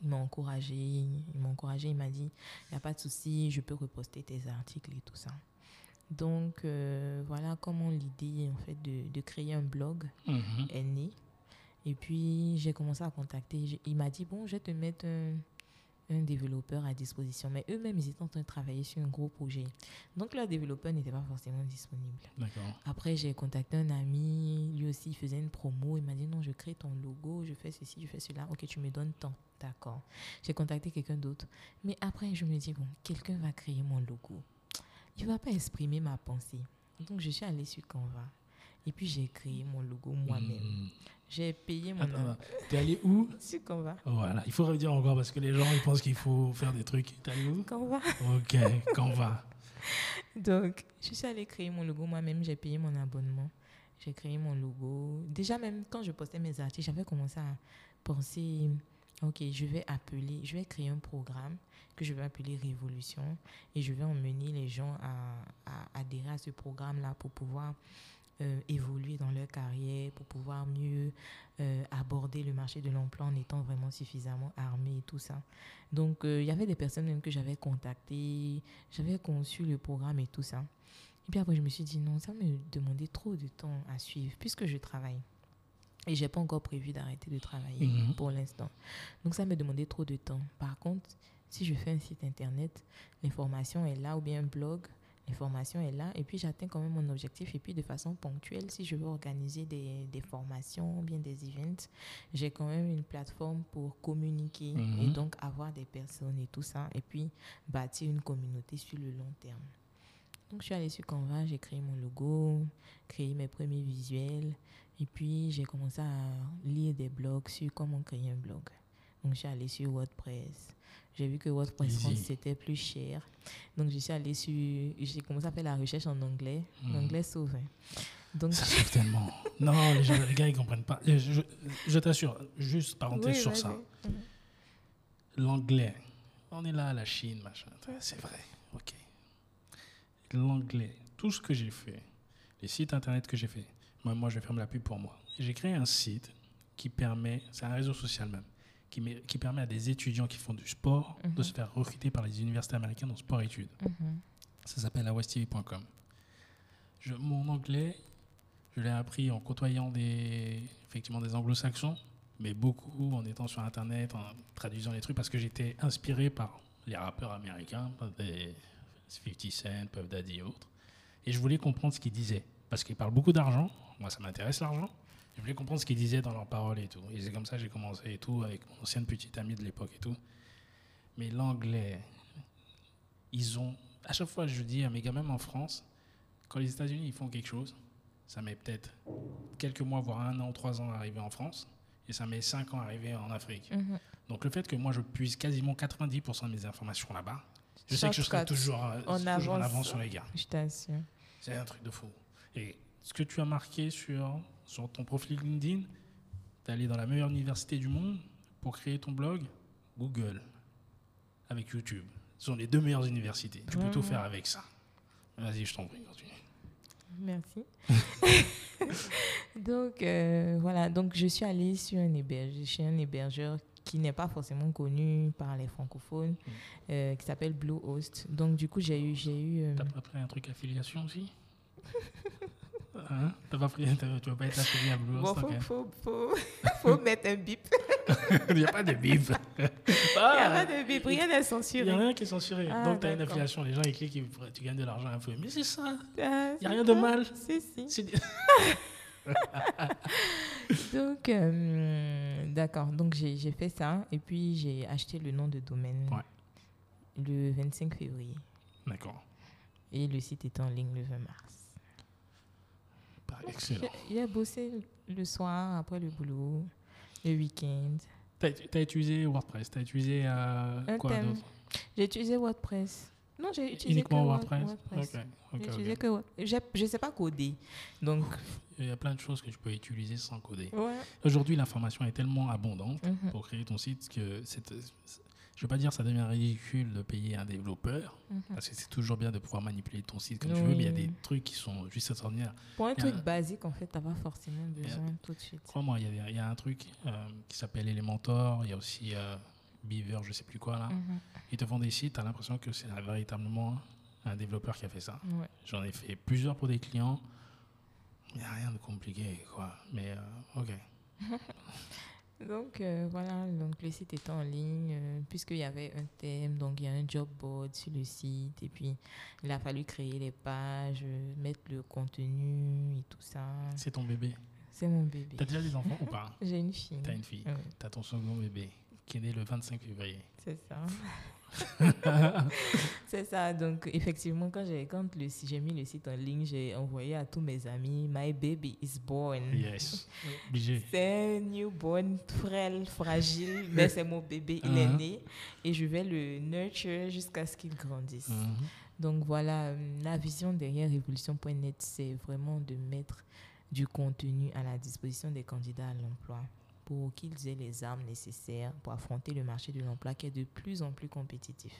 Il m'a encouragé, il m'a encouragé, il m'a dit, il n'y a pas de souci, je peux reposter tes articles et tout ça. Donc, euh, voilà comment l'idée, en fait, de, de créer un blog Mhm. est née. Et puis, j'ai commencé à contacter. Il m'a dit, bon, je vais te mettre un, un développeur à disposition. Mais eux-mêmes, ils étaient en train de travailler sur un gros projet. Donc, leur développeur n'était pas forcément disponible. D'accord. Après, j'ai contacté un ami, lui aussi il faisait une promo. Il m'a dit non, je crée ton logo, je fais ceci, je fais cela. Ok, tu me donnes tant. D'accord. J'ai contacté quelqu'un d'autre. Mais après, je me dis bon, quelqu'un va créer mon logo. Il va pas exprimer ma pensée. Donc, je suis allée sur Canva. Et puis, j'ai créé mon logo moi-même. Mhm. J'ai payé mon Attends. T'es allé où [LAUGHS] sur Canva. Voilà, il faut redire encore parce que les gens ils pensent qu'il faut faire des trucs. T'es allé où? Canva. Ok, quand va. [LAUGHS] Donc, je suis allée créer mon logo moi-même, j'ai payé mon abonnement. J'ai créé mon logo. Déjà, même quand je postais mes articles, j'avais commencé à penser, ok, je vais appeler, je vais créer un programme que je vais appeler Révolution et je vais emmener les gens à, à adhérer à ce programme-là pour pouvoir euh, évoluer dans leur carrière, pour pouvoir mieux euh, aborder le marché de l'emploi en étant vraiment suffisamment armé et tout ça. Donc, euh, il y avait des personnes même que j'avais contactées, j'avais conçu le programme et tout ça. Et puis après, je me suis dit, non, ça me demandait trop de temps à suivre, puisque je travaille. Et j'ai pas encore prévu d'arrêter de travailler Mhm. pour l'instant. Donc, ça me demandait trop de temps. Par contre, si je fais un site internet, l'information est là, ou bien un blog, l'information est là, et puis j'atteins quand même mon objectif. Et puis, de façon ponctuelle, si je veux organiser des, des formations, ou bien des events, j'ai quand même une plateforme pour communiquer Mhm. et donc avoir des personnes et tout ça. Et puis, bâtir une communauté sur le long terme. Donc, je suis allée sur Canva, j'ai créé mon logo, créé mes premiers visuels. Et puis, j'ai commencé à lire des blogs sur comment créer un blog. Donc, je suis allée sur WordPress. J'ai vu que WordPress. France, c'était plus cher. Donc, je suis allée sur. J'ai commencé à faire la recherche en anglais. Mhm. L'anglais sauve. hein. Donc, Ça [LAUGHS] sauve tellement. Non, les, gens, les gars, ils comprennent pas. Je, je- je t'assure, juste parenthèse Oui, sur ça. L'anglais, on est là, la Chine, machin. C'est vrai, ok. L'anglais, tout ce que j'ai fait, les sites internet que j'ai fait, moi, moi, je vais faire la pub pour moi. J'ai créé un site qui permet, c'est un réseau social même, qui, met- qui permet à des étudiants qui font du sport de se faire recruter par les universités américaines en sport-études. Mhm. Ça s'appelle awesttv.com. Je- Mon anglais, je l'ai appris en côtoyant des, effectivement des anglo-saxons, mais beaucoup en étant sur Internet, en traduisant les trucs, parce que j'étais inspiré par les rappeurs américains, des 50 Cent, Puff Daddy et autres. Et je voulais comprendre ce qu'ils disaient, parce qu'ils parlent beaucoup d'argent. Moi, ça m'intéresse l'argent. Je voulais comprendre ce qu'ils disaient dans leurs paroles et tout. Et c'est comme ça que j'ai commencé et tout, avec mon ancienne petite amie de l'époque et tout. Mais l'anglais, ils ont. À chaque fois, je dis à mes gars, même en France, quand les États-Unis ils font quelque chose, ça met peut-être quelques mois, voire un an, trois ans à arriver en France, et ça met cinq ans à arriver en Afrique. Mhm. Donc le fait que moi je puise quasiment 90% de mes informations là-bas, je sais que je serai toujours, En toujours en avance. avance sur les gars. Je t'assure. C'est un truc de fou. Et ce que tu as marqué sur, sur ton profil LinkedIn, d'aller dans la meilleure université du monde pour créer ton blog, Google, avec YouTube. Ce sont les deux meilleures universités. Tu peux tout Mhm. faire avec ça. Vas-y, je t'en prie, continue. Merci. [LAUGHS] donc euh, voilà, donc je suis allée sur un hébergeur, chez un hébergeur qui n'est pas forcément connu par les francophones, euh, qui s'appelle Bluehost. Donc du coup j'ai eu, j'ai eu. euh, T'as pas pris un truc affiliation aussi? [LAUGHS] Bon, faut, faut, faut, faut [LAUGHS] mettre un bip. [LAUGHS] Il n'y a pas de bif. Il n'y a pas de bip, rien n'est Il n'y censuré. a rien qui est censuré. Ah, Donc, tu as une affiliation. Les gens, ils cliquent, ils- tu gagnes de l'argent un peu. Mais c'est ça. Ah, Il n'y a rien de mal. Si, si. [LAUGHS] Donc, euh, d'accord. Donc, j'ai j'ai fait ça et puis j'ai acheté le nom de domaine Ouais. le 25 février. D'accord. Et le site est en ligne le 20 mars. Bah, Excellent. J'ai bossé le soir après le boulot, le week-end. Tu as, utilisé WordPress. Tu as utilisé euh, quoi d'autre? J'ai utilisé WordPress. Non, j'ai utilisé Uniquement que Word- WordPress, WordPress. Utilisé que Word- j'ai- Je ne sais pas coder. Donc, [LAUGHS] Il y a plein de choses que tu peux utiliser sans coder. ouais. Aujourd'hui, l'information est tellement abondante Mhm. pour créer ton site que c'est, je vais pas dire que ça devient ridicule de payer un développeur, Mhm. parce que c'est toujours bien de pouvoir manipuler ton site comme tu veux, mais il y a des trucs qui sont juste extraordinaires. Pour un truc un- basique, en fait, tu n'as pas forcément a- besoin tout de suite. Crois-moi, il y, a- il y a un truc euh, qui s'appelle Elementor, il y a aussi euh, Beaver, je sais plus quoi là. Mhm. Ils te font des sites, tu as l'impression que c'est véritablement un développeur qui a fait ça. Ouais. J'en ai fait plusieurs pour des clients. Il n'y a rien de compliqué, quoi. Mais, euh, ok. [LAUGHS] Donc euh, voilà, donc le site est en ligne, euh, puisqu'il y avait un thème, donc il y a un job board sur le site, et puis il a fallu créer les pages, euh, mettre le contenu et tout ça. C'est ton bébé. C'est mon bébé. T'as déjà des enfants ou pas? [LAUGHS] J'ai une fille. T'as une fille. T'as ton second bébé qui est né le 25 février. c'est ça. [LAUGHS] [LAUGHS] c'est ça. Donc effectivement, quand j'ai quand j'ai mis le site en ligne, j'ai envoyé à tous mes amis, my baby is born. Yes. [LAUGHS] C'est un newborn frêle, fragile, [LAUGHS] mais c'est mon bébé, il est Mhm. né et je vais le nurture jusqu'à ce qu'il grandisse. Mhm. Donc voilà, euh, la vision derrière révolution.net, c'est vraiment de mettre du contenu à la disposition des candidats à l'emploi pour qu'ils aient les armes nécessaires pour affronter le marché de l'emploi qui est de plus en plus compétitif.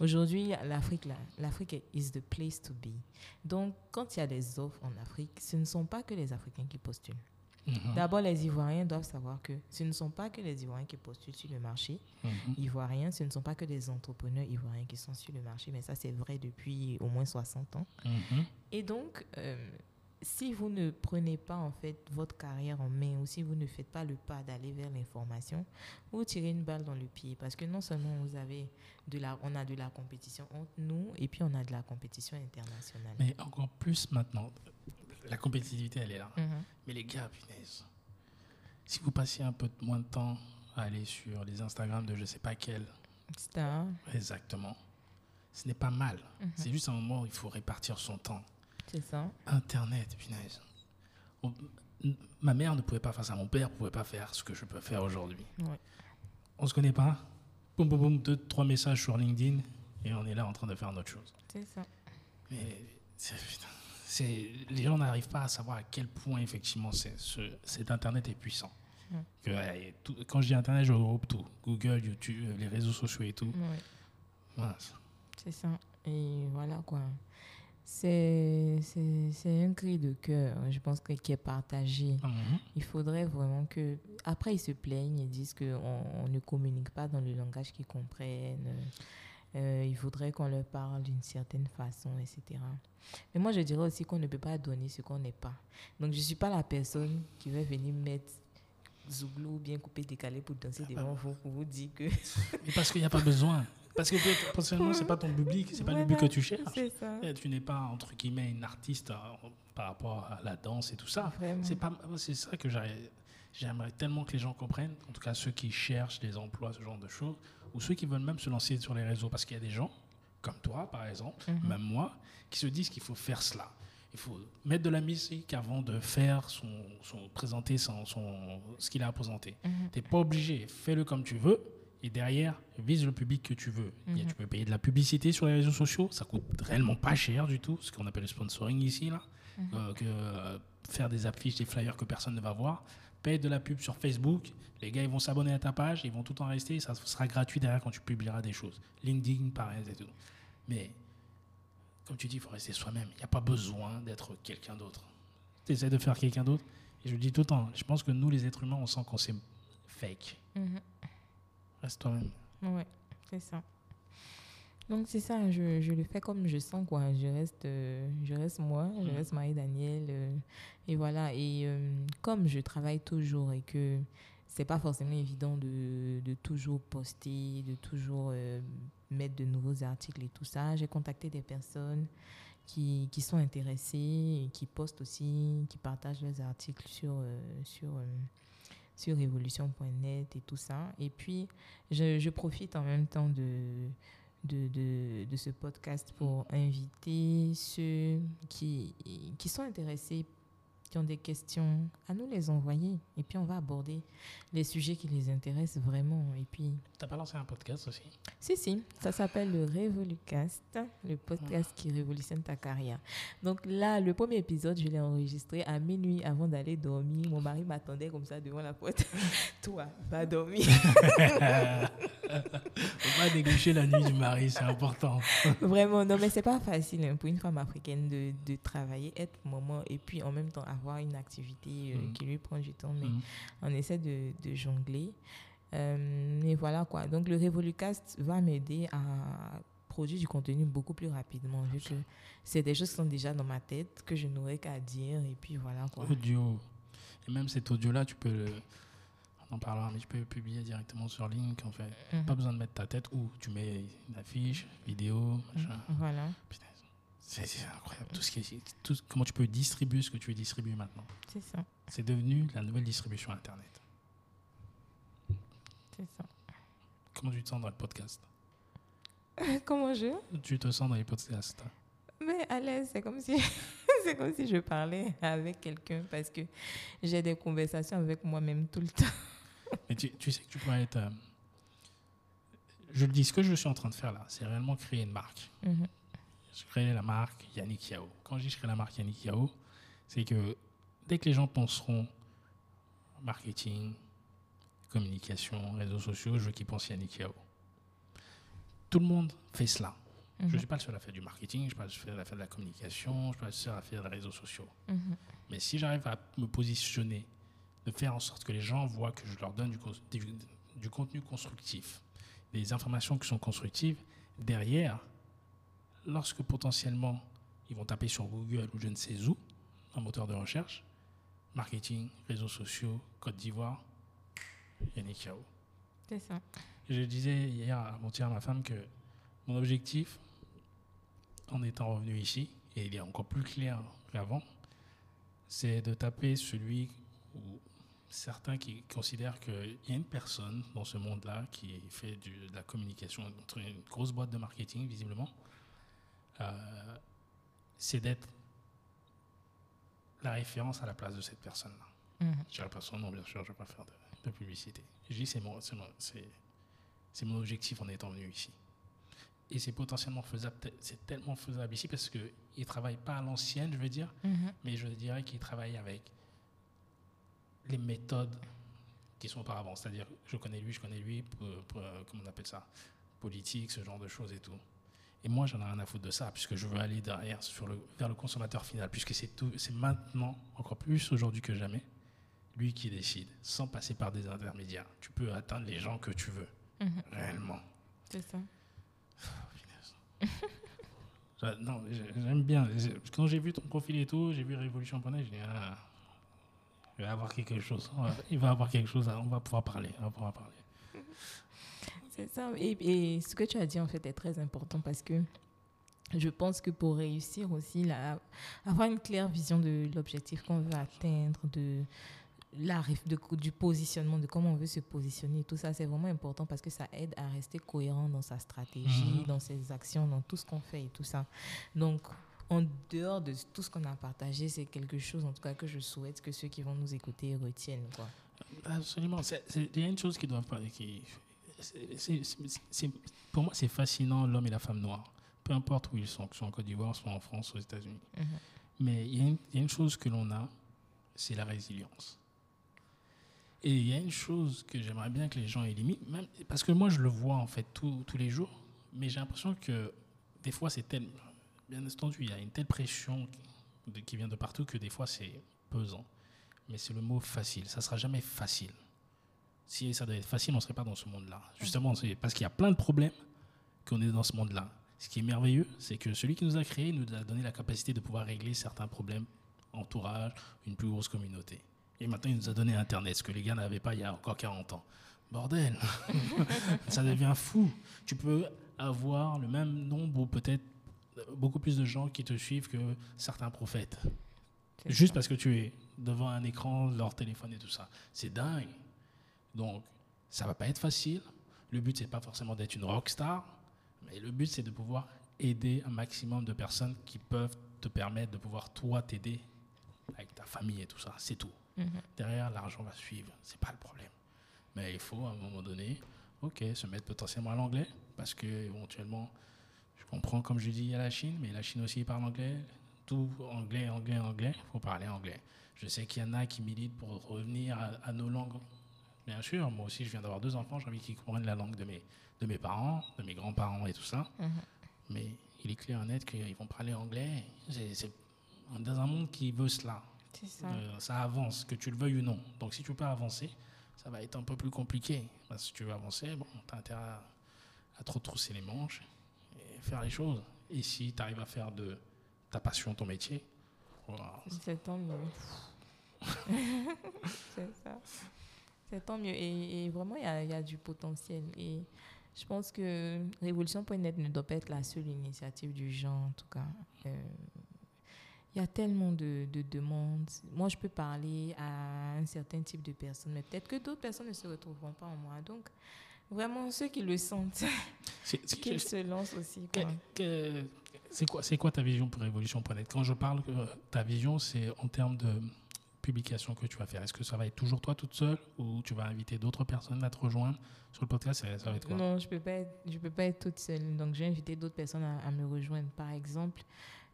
Aujourd'hui, l'Afrique, l'Afrique est- is the place to be. Donc, quand il y a des offres en Afrique, ce ne sont pas que les Africains qui postulent. Mhm. D'abord, les Ivoiriens doivent savoir que ce ne sont pas que les Ivoiriens qui postulent sur le marché. Mhm. Ivoiriens, ce ne sont pas que des entrepreneurs ivoiriens qui sont sur le marché, mais ça, c'est vrai depuis au moins 60 ans. Mhm. Et donc, euh, si vous ne prenez pas en fait votre carrière en main ou si vous ne faites pas le pas d'aller vers l'information, vous tirez une balle dans le pied parce que non seulement vous avez de la, on a de la compétition entre nous et puis on a de la compétition internationale. Mais encore plus maintenant. La compétitivité, elle est là. Mhm. Mais les gars, punaise. Si vous passiez un peu de moins de temps à aller sur les Instagram de je sais pas quel, un- exactement, ce n'est pas mal. Mhm. C'est juste un moment où il faut répartir son temps. C'est ça. Internet, punaise. On- ma mère ne pouvait pas faire ça, mon père ne pouvait pas faire ce que je peux faire aujourd'hui. Ouais. On se connaît pas, boum boum boum, deux, trois messages sur LinkedIn et on est là en train de faire notre chose. C'est ça. Mais c'est- les gens n'arrivent pas à savoir à quel point effectivement c'est- ce- cet Internet est puissant. Que, ouais, tout- quand je dis Internet, je regroupe tout. Google, YouTube, les réseaux sociaux et tout. Ouais. Voilà. C'est ça. Et voilà quoi. C'est c'est- c'est un cri de cœur, je pense, que- qui est partagé. Mhm. Il faudrait vraiment que. Après, ils se plaignent, ils disent qu'on on ne communique pas dans le langage qu'ils comprennent. Euh, il faudrait qu'on leur parle d'une certaine façon, etc. Mais moi, je dirais aussi qu'on ne peut pas donner ce qu'on n'est pas. Donc, je ne suis pas la personne qui va venir mettre Zouglou bien coupé, décalé pour danser devant vous, pour vous dire que. Et parce qu'il n'y a pas besoin. [LAUGHS] Parce que potentiellement, c'est pas ton public, c'est pas le but que tu cherches. Ça. Tu n'es pas, entre guillemets, une artiste euh, par rapport à la danse et tout ça. C'est pas, c'est ça que j'aimerais tellement que les gens comprennent, en tout cas ceux qui cherchent des emplois, ce genre de choses, ou ceux qui veulent même se lancer sur les réseaux, parce qu'il y a des gens, comme toi par exemple, Mhm. même moi, qui se disent qu'il faut faire cela. Il faut mettre de la musique avant de faire son, son présenter son, son- ce qu'il a à présenter. Mhm. Tu n'es pas obligé, fais-le comme tu veux. Et derrière, vise le public que tu veux. A- Mhm. Tu peux payer de la publicité sur les réseaux sociaux, ça coûte réellement pas cher du tout, ce qu'on appelle le sponsoring ici, là. Mhm. Euh, que euh, faire des affiches, des flyers que personne ne va voir. Paye de la pub sur Facebook, les gars ils vont s'abonner à ta page, ils vont tout en rester, ça sera gratuit derrière quand tu publieras des choses. LinkedIn, pareil, et tout. Mais comme tu dis, il faut rester soi-même. Il n'y a pas besoin d'être quelqu'un d'autre. Tu essaies de faire quelqu'un d'autre. Et je le dis tout le temps, je pense que nous les êtres humains, on sent qu'on c'est fake. Mhm. Reste toi-même. Ouais, c'est ça. Donc c'est ça, je, je le fais comme je sens quoi. Je reste, euh, je reste moi, je Mhm. reste Marie-Daniel. euh, et voilà. Et euh, comme je travaille toujours et que c'est pas forcément évident de, de toujours poster, de toujours mettre de nouveaux articles et tout ça, j'ai contacté des personnes qui, qui sont intéressées et qui postent aussi, qui partagent leurs articles sur, sur, sur révolution.net et tout ça. Et puis, je, je profite en même temps de, de, de, de ce podcast pour inviter ceux qui, qui sont intéressés, qui ont des questions, à nous les envoyer. Et puis, on va aborder les sujets qui les intéressent vraiment. Et puis, T'as pas lancé un podcast aussi? Si, si, ça s'appelle le Révolucast, le podcast qui révolutionne ta carrière. Donc là, le premier épisode, je l'ai enregistré à minuit avant d'aller dormir. Mon mari m'attendait comme ça devant la porte. [LAUGHS] Toi, va dormir. [LAUGHS] Faut pas négliger la nuit du mari, c'est important. [LAUGHS] Vraiment, non, mais c'est pas facile hein, pour une femme africaine de, de travailler, être maman et puis en même temps avoir une activité euh, Mhm. qui lui prend du temps. Mais Mhm. on essaie de, de jongler. Euh, et voilà quoi. Donc le Revolucast va m'aider à produire du contenu beaucoup plus rapidement vu que c'est des choses qui sont déjà dans ma tête que je n'aurais qu'à dire et puis voilà quoi. Audio. Et même cet audio-là, tu peux le- On en parlera, mais tu peux publier directement sur Link, en fait. Mhm. Pas besoin de mettre ta tête ou tu mets une affiche, vidéo, machin. Voilà, Putain, c'est incroyable. Tout ce qui est- tout- comment tu peux distribuer ce que tu veux distribuer maintenant. c'est ça, C'est devenu la nouvelle distribution Internet. c'est ça. Comment tu te sens dans le podcast [LAUGHS] Comment je? Tu te sens dans les podcasts? Mais à l'aise, c'est comme si [LAUGHS] c'est comme si je parlais avec quelqu'un parce que j'ai des conversations avec moi-même tout le temps. [LAUGHS] Mais tu, tu sais que tu pourrais être. euh, je le dis, ce que je suis en train de faire là, c'est réellement créer une marque. Mhm. Je crée la marque Yannick Yao. Quand je dis je crée la marque Yannick Yao, c'est que dès que les gens penseront marketing, communication, réseaux sociaux, je veux qu'ils pensent Yannick Yao. Tout le monde fait cela. Je ne Mhm. suis pas le seul à faire du marketing, je ne suis pas le seul à faire de la communication, je ne suis pas le seul à faire des réseaux sociaux. Mhm. Mais si j'arrive à me positionner, de faire en sorte que les gens voient que je leur donne du, cons- du, du contenu constructif, des informations qui sont constructives, derrière, lorsque potentiellement ils vont taper sur Google ou je ne sais où, un moteur de recherche, marketing, réseaux sociaux, Côte d'Ivoire, Yannick Yao. C'est ça. Je disais hier avant-hier à ma femme que mon objectif, en étant revenu ici, et il est encore plus clair qu'avant, c'est de taper celui où certains qui considèrent qu'il y a une personne dans ce monde-là qui fait du- de la communication, une grosse boîte de marketing visiblement, euh, c'est d'être la référence à la place de cette personne-là. Mhm. Je dirais pas son nom, bien sûr, je ne vais pas faire de, de publicité. Je dis c'est mon, c'est mon, c'est- c'est mon objectif en étant venu ici. Et c'est potentiellement faisable, c'est tellement faisable ici parce qu'il ne travaille pas à l'ancienne, je veux dire, Mhm. mais je dirais qu'il travaille avec les méthodes qui sont auparavant. C'est-à-dire, je connais lui, je connais lui, pour- pour, comment on appelle ça Politique, ce genre de choses et tout. Et moi, j'en ai rien à foutre de ça, puisque je veux aller derrière sur le, vers le consommateur final, puisque c'est tout, c'est maintenant, encore plus aujourd'hui que jamais, lui qui décide, sans passer par des intermédiaires. Tu peux atteindre les gens que tu veux, Mhm. réellement. C'est ça. [LAUGHS] Non, j'ai- j'aime bien. Quand j'ai vu ton profil et tout, j'ai vu Révolution.net, j'ai dit, ah, il va avoir quelque chose. Il va avoir quelque chose, on va pouvoir parler. On va pouvoir parler. C'est ça. Et, et ce que tu as dit, en fait, est très important parce que je pense que pour réussir aussi, là, avoir une claire vision de l'objectif qu'on veut atteindre, de la, de- du positionnement, de comment on veut se positionner, tout ça, c'est vraiment important parce que ça aide à rester cohérent dans sa stratégie, Mhm. dans ses actions, dans tout ce qu'on fait et tout ça. Donc, en dehors de tout ce qu'on a partagé, c'est quelque chose, en tout cas, que je souhaite que ceux qui vont nous écouter retiennent. Quoi. Absolument. Il y a une chose qui doit pas. Qui, c'est- pour moi, c'est fascinant, l'homme et la femme noire. Peu importe où ils sont, que ce soit en Côte d'Ivoire, soit en France, aux États-Unis. Mhm. Mais il y, a une- il y a une chose que l'on a, c'est la résilience. Et il y a une chose que j'aimerais bien que les gens éliminent, même, parce que moi je le vois en fait tous tous les jours, mais j'ai l'impression que des fois c'est tel, bien entendu, il y a une telle pression qui, de- qui vient de partout que des fois c'est pesant. Mais c'est le mot facile, ça sera jamais facile. Si ça devait être facile, on ne serait pas dans ce monde-là. Justement, c'est parce qu'il y a plein de problèmes qu'on est dans ce monde-là. Ce qui est merveilleux, c'est que celui qui nous a créés nous a donné la capacité de pouvoir régler certains problèmes, entourage, une plus grosse communauté. Et maintenant, il nous a donné Internet, ce que les gars n'avaient pas il y a encore 40 ans. Bordel, [LAUGHS] ça devient fou. Tu peux avoir le même nombre ou peut-être beaucoup plus de gens qui te suivent que certains prophètes. Juste ça. parce que tu es devant un écran, leur téléphone et tout ça. C'est dingue. Donc, ça va pas être facile. Le but, c'est pas forcément d'être une rockstar, mais le but, c'est de pouvoir aider un maximum de personnes qui peuvent te permettre de pouvoir, toi, t'aider avec ta famille et tout ça. C'est tout. Mhm. Derrière, l'argent va suivre. C'est pas le problème. Mais il faut, à un moment donné, ok, se mettre potentiellement à l'anglais, parce que éventuellement, je comprends, comme je dis, il y a la Chine, mais la Chine aussi parle anglais. Tout anglais, anglais, anglais. Il faut parler anglais. Je sais qu'il y en a qui militent pour revenir à, à nos langues. Bien sûr, moi aussi, je viens d'avoir deux enfants, j'ai envie qu'ils comprennent la langue de mes, de mes parents, de mes grands-parents et tout ça. Mhm. Mais il est clair et net qu'ils vont parler anglais. C'est dans un monde qui veut cela. Ça. Euh, ça avance, que tu le veuilles ou non. Donc si tu pas avancer, ça va être un peu plus compliqué. Parce que si tu veux avancer, bon, tu as intérêt à, à trop trousser les manches et faire les choses. Et si tu arrives à faire de ta passion ton métier, voilà. C'est tant mieux. c'est ça. [LAUGHS] C'est tant mieux. Et, et vraiment, il y a, il y a du potentiel. Et je pense que Révolution.net ne doit pas être la seule initiative du genre, en tout cas. Euh, il y a tellement de, de demandes. Moi, je peux parler à un certain type de personnes, mais peut-être que d'autres personnes ne se retrouveront pas en moi. Donc, vraiment, ceux qui le sentent, [LAUGHS] qu'ils se lancent aussi. que- Quoi. que- c'est quoi, c'est quoi ta vision pour Révolution.net Quand je parle, que ta vision, c'est en termes de publication que tu vas faire. Est-ce que ça va être toujours toi toute seule ou tu vas inviter d'autres personnes à te rejoindre sur le podcast? Ça ça va être quoi? Non, je peux pas être, je peux pas être toute seule. Donc, j'ai invité d'autres personnes à, à me rejoindre. Par exemple,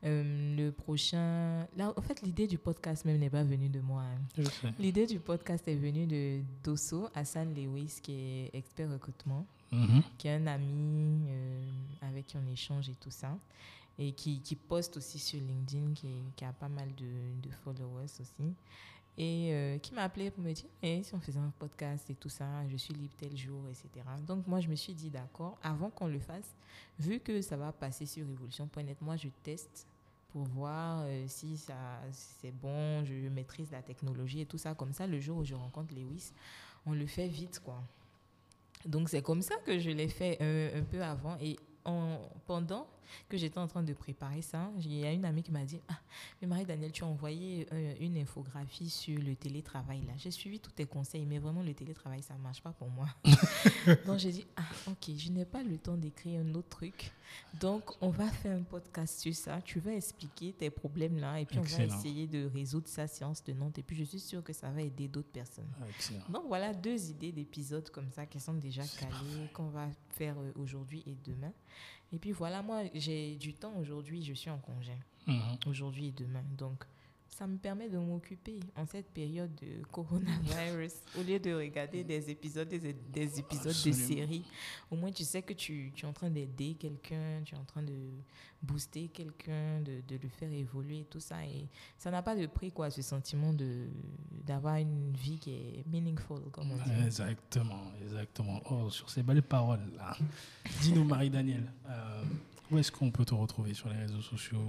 euh, le prochain. Là, en fait, l'idée du podcast même n'est pas venue de moi. hein. L'idée du podcast est venue de Dosso, Hassan Lewis, qui est expert recrutement, Mhm. qui est un ami euh, avec qui on échange et tout ça, et qui, qui poste aussi sur LinkedIn, qui, a pas mal de, followers aussi, et euh, qui m'a appelé pour me dire Eh, si on faisait un podcast et tout ça, je suis libre tel jour, etc. Donc moi, je me suis dit d'accord, avant qu'on le fasse, vu que ça va passer sur Révolution.net, moi, je teste pour voir euh, si ça c'est bon, je maîtrise la technologie et tout ça. Comme ça, le jour où je rencontre Lewis, on le fait vite, quoi. Donc c'est comme ça que je l'ai fait euh, un peu avant et en, pendant que j'étais en train de préparer ça, il y a une amie qui m'a dit ah mais Marie-Danielle tu as envoyé euh, une infographie sur le télétravail là. J'ai suivi tous tes conseils mais vraiment le télétravail ça marche pas pour moi. [LAUGHS] donc j'ai dit ah ok je n'ai pas le temps d'écrire un autre truc donc on va faire un podcast sur ça. Tu vas expliquer tes problèmes là et puis on va essayer de résoudre ça séance tenante et puis je suis sûre que ça va aider d'autres personnes. Ah, excellent. Donc voilà deux idées d'épisodes comme ça qui sont déjà calées, qu'on va faire euh, aujourd'hui et demain. Et puis voilà, moi j'ai du temps aujourd'hui, je suis en congé, Mhm. aujourd'hui et demain. Donc ça me permet de m'occuper en cette période de coronavirus. [LAUGHS] Au lieu de regarder des épisodes, des, des épisodes de séries, au moins tu sais que tu, tu es en train d'aider quelqu'un, tu es en train de booster quelqu'un, de, de le faire évoluer, tout ça. Et ça n'a pas de prix, quoi, ce sentiment de d'avoir une vie qui est meaningful, comme on dit. Exactement, exactement. Oh, sur ces belles paroles là. Dis-nous, Marie-Danielle, euh, où est-ce qu'on peut te retrouver sur les réseaux sociaux,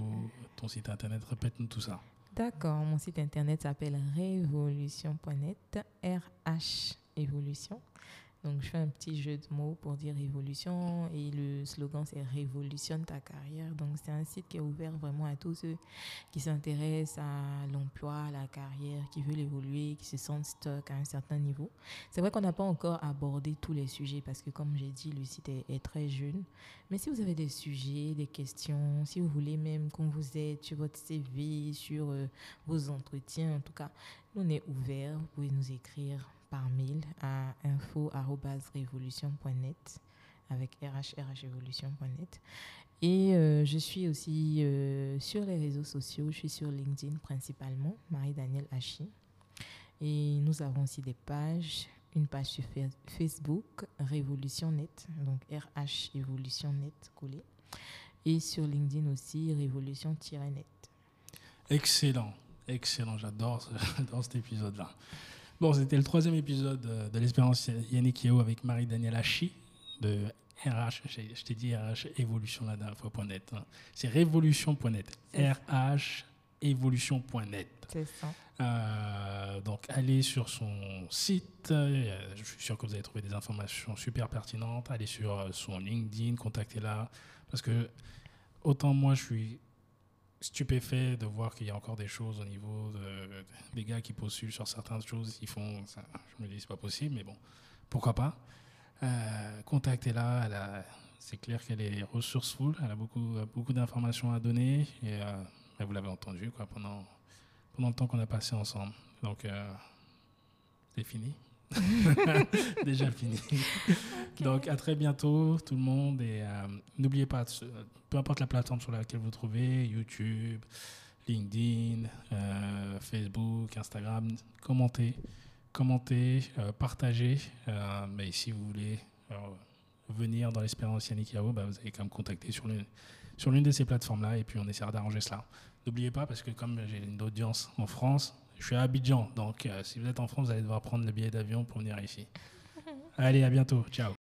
ton site internet Répète-nous tout ça. D'accord, mon site internet s'appelle révolution.net, RH Évolution. Donc, je fais un petit jeu de mots pour dire évolution et le slogan c'est révolutionne ta carrière. Donc, c'est un site qui est ouvert vraiment à tous ceux qui s'intéressent à l'emploi, à la carrière, qui veulent évoluer, qui se sentent stuck à un certain niveau. C'est vrai qu'on n'a pas encore abordé tous les sujets parce que, comme j'ai dit, le site est, est très jeune. Mais si vous avez des sujets, des questions, si vous voulez même qu'on vous aide sur votre CV, sur euh, vos entretiens, en tout cas, nous, on est ouvert. Vous pouvez nous écrire par mail à info.révolution.net avec rhrhévolution.net. Et euh, je suis aussi euh, sur les réseaux sociaux. Je suis sur LinkedIn principalement, Marie-Danielle Hachi. Et nous avons aussi des pages. Une page sur Fa- Facebook, Révolution Net, donc RH Évolution Net collé. Et sur LinkedIn aussi, Révolution-Net. Excellent, excellent. J'adore, ce- [LAUGHS] cet épisode-là. Bon, c'était le troisième épisode euh, de l'expérience Yannick Yeo avec Marie-Danielle Hachi de RH. Je t'ai dit RH Évolution la dernière fois, point .net. hein. C'est révolution.net. RH Évolution.net. C'est ça. Euh, donc, allez sur son site. euh, Je suis sûr que vous allez trouver des informations super pertinentes. Allez sur son LinkedIn, contactez-la. Parce que, autant moi, je suis stupéfait de voir qu'il y a encore des choses au niveau de- des gars qui postulent sur certaines choses. Ils font. ça. je me dis, c'est pas possible, mais bon, pourquoi pas. Euh, contactez-la. C'est clair qu'elle est resourceful. Elle a beaucoup, beaucoup d'informations à donner. Et euh, vous l'avez entendu quoi, pendant pendant le temps qu'on a passé ensemble. Donc, euh, c'est fini. [LAUGHS] Déjà fini. Donc, à très bientôt, tout le monde. Et euh, n'oubliez pas, peu importe la plateforme sur laquelle vous trouvez, YouTube, LinkedIn, euh, Facebook, Instagram, commentez, commentez, euh, partagez. Mais si vous voulez venir dans l'expérience Yannick Yao, bah, vous allez quand même contacter sur l'une sur l'une de ces plateformes-là et puis on essaiera d'arranger cela. N'oubliez pas, parce que comme j'ai une audience en France, je suis à Abidjan. Donc, euh, si vous êtes en France, vous allez devoir prendre le billet d'avion pour venir ici. [LAUGHS] Allez, à bientôt. Ciao.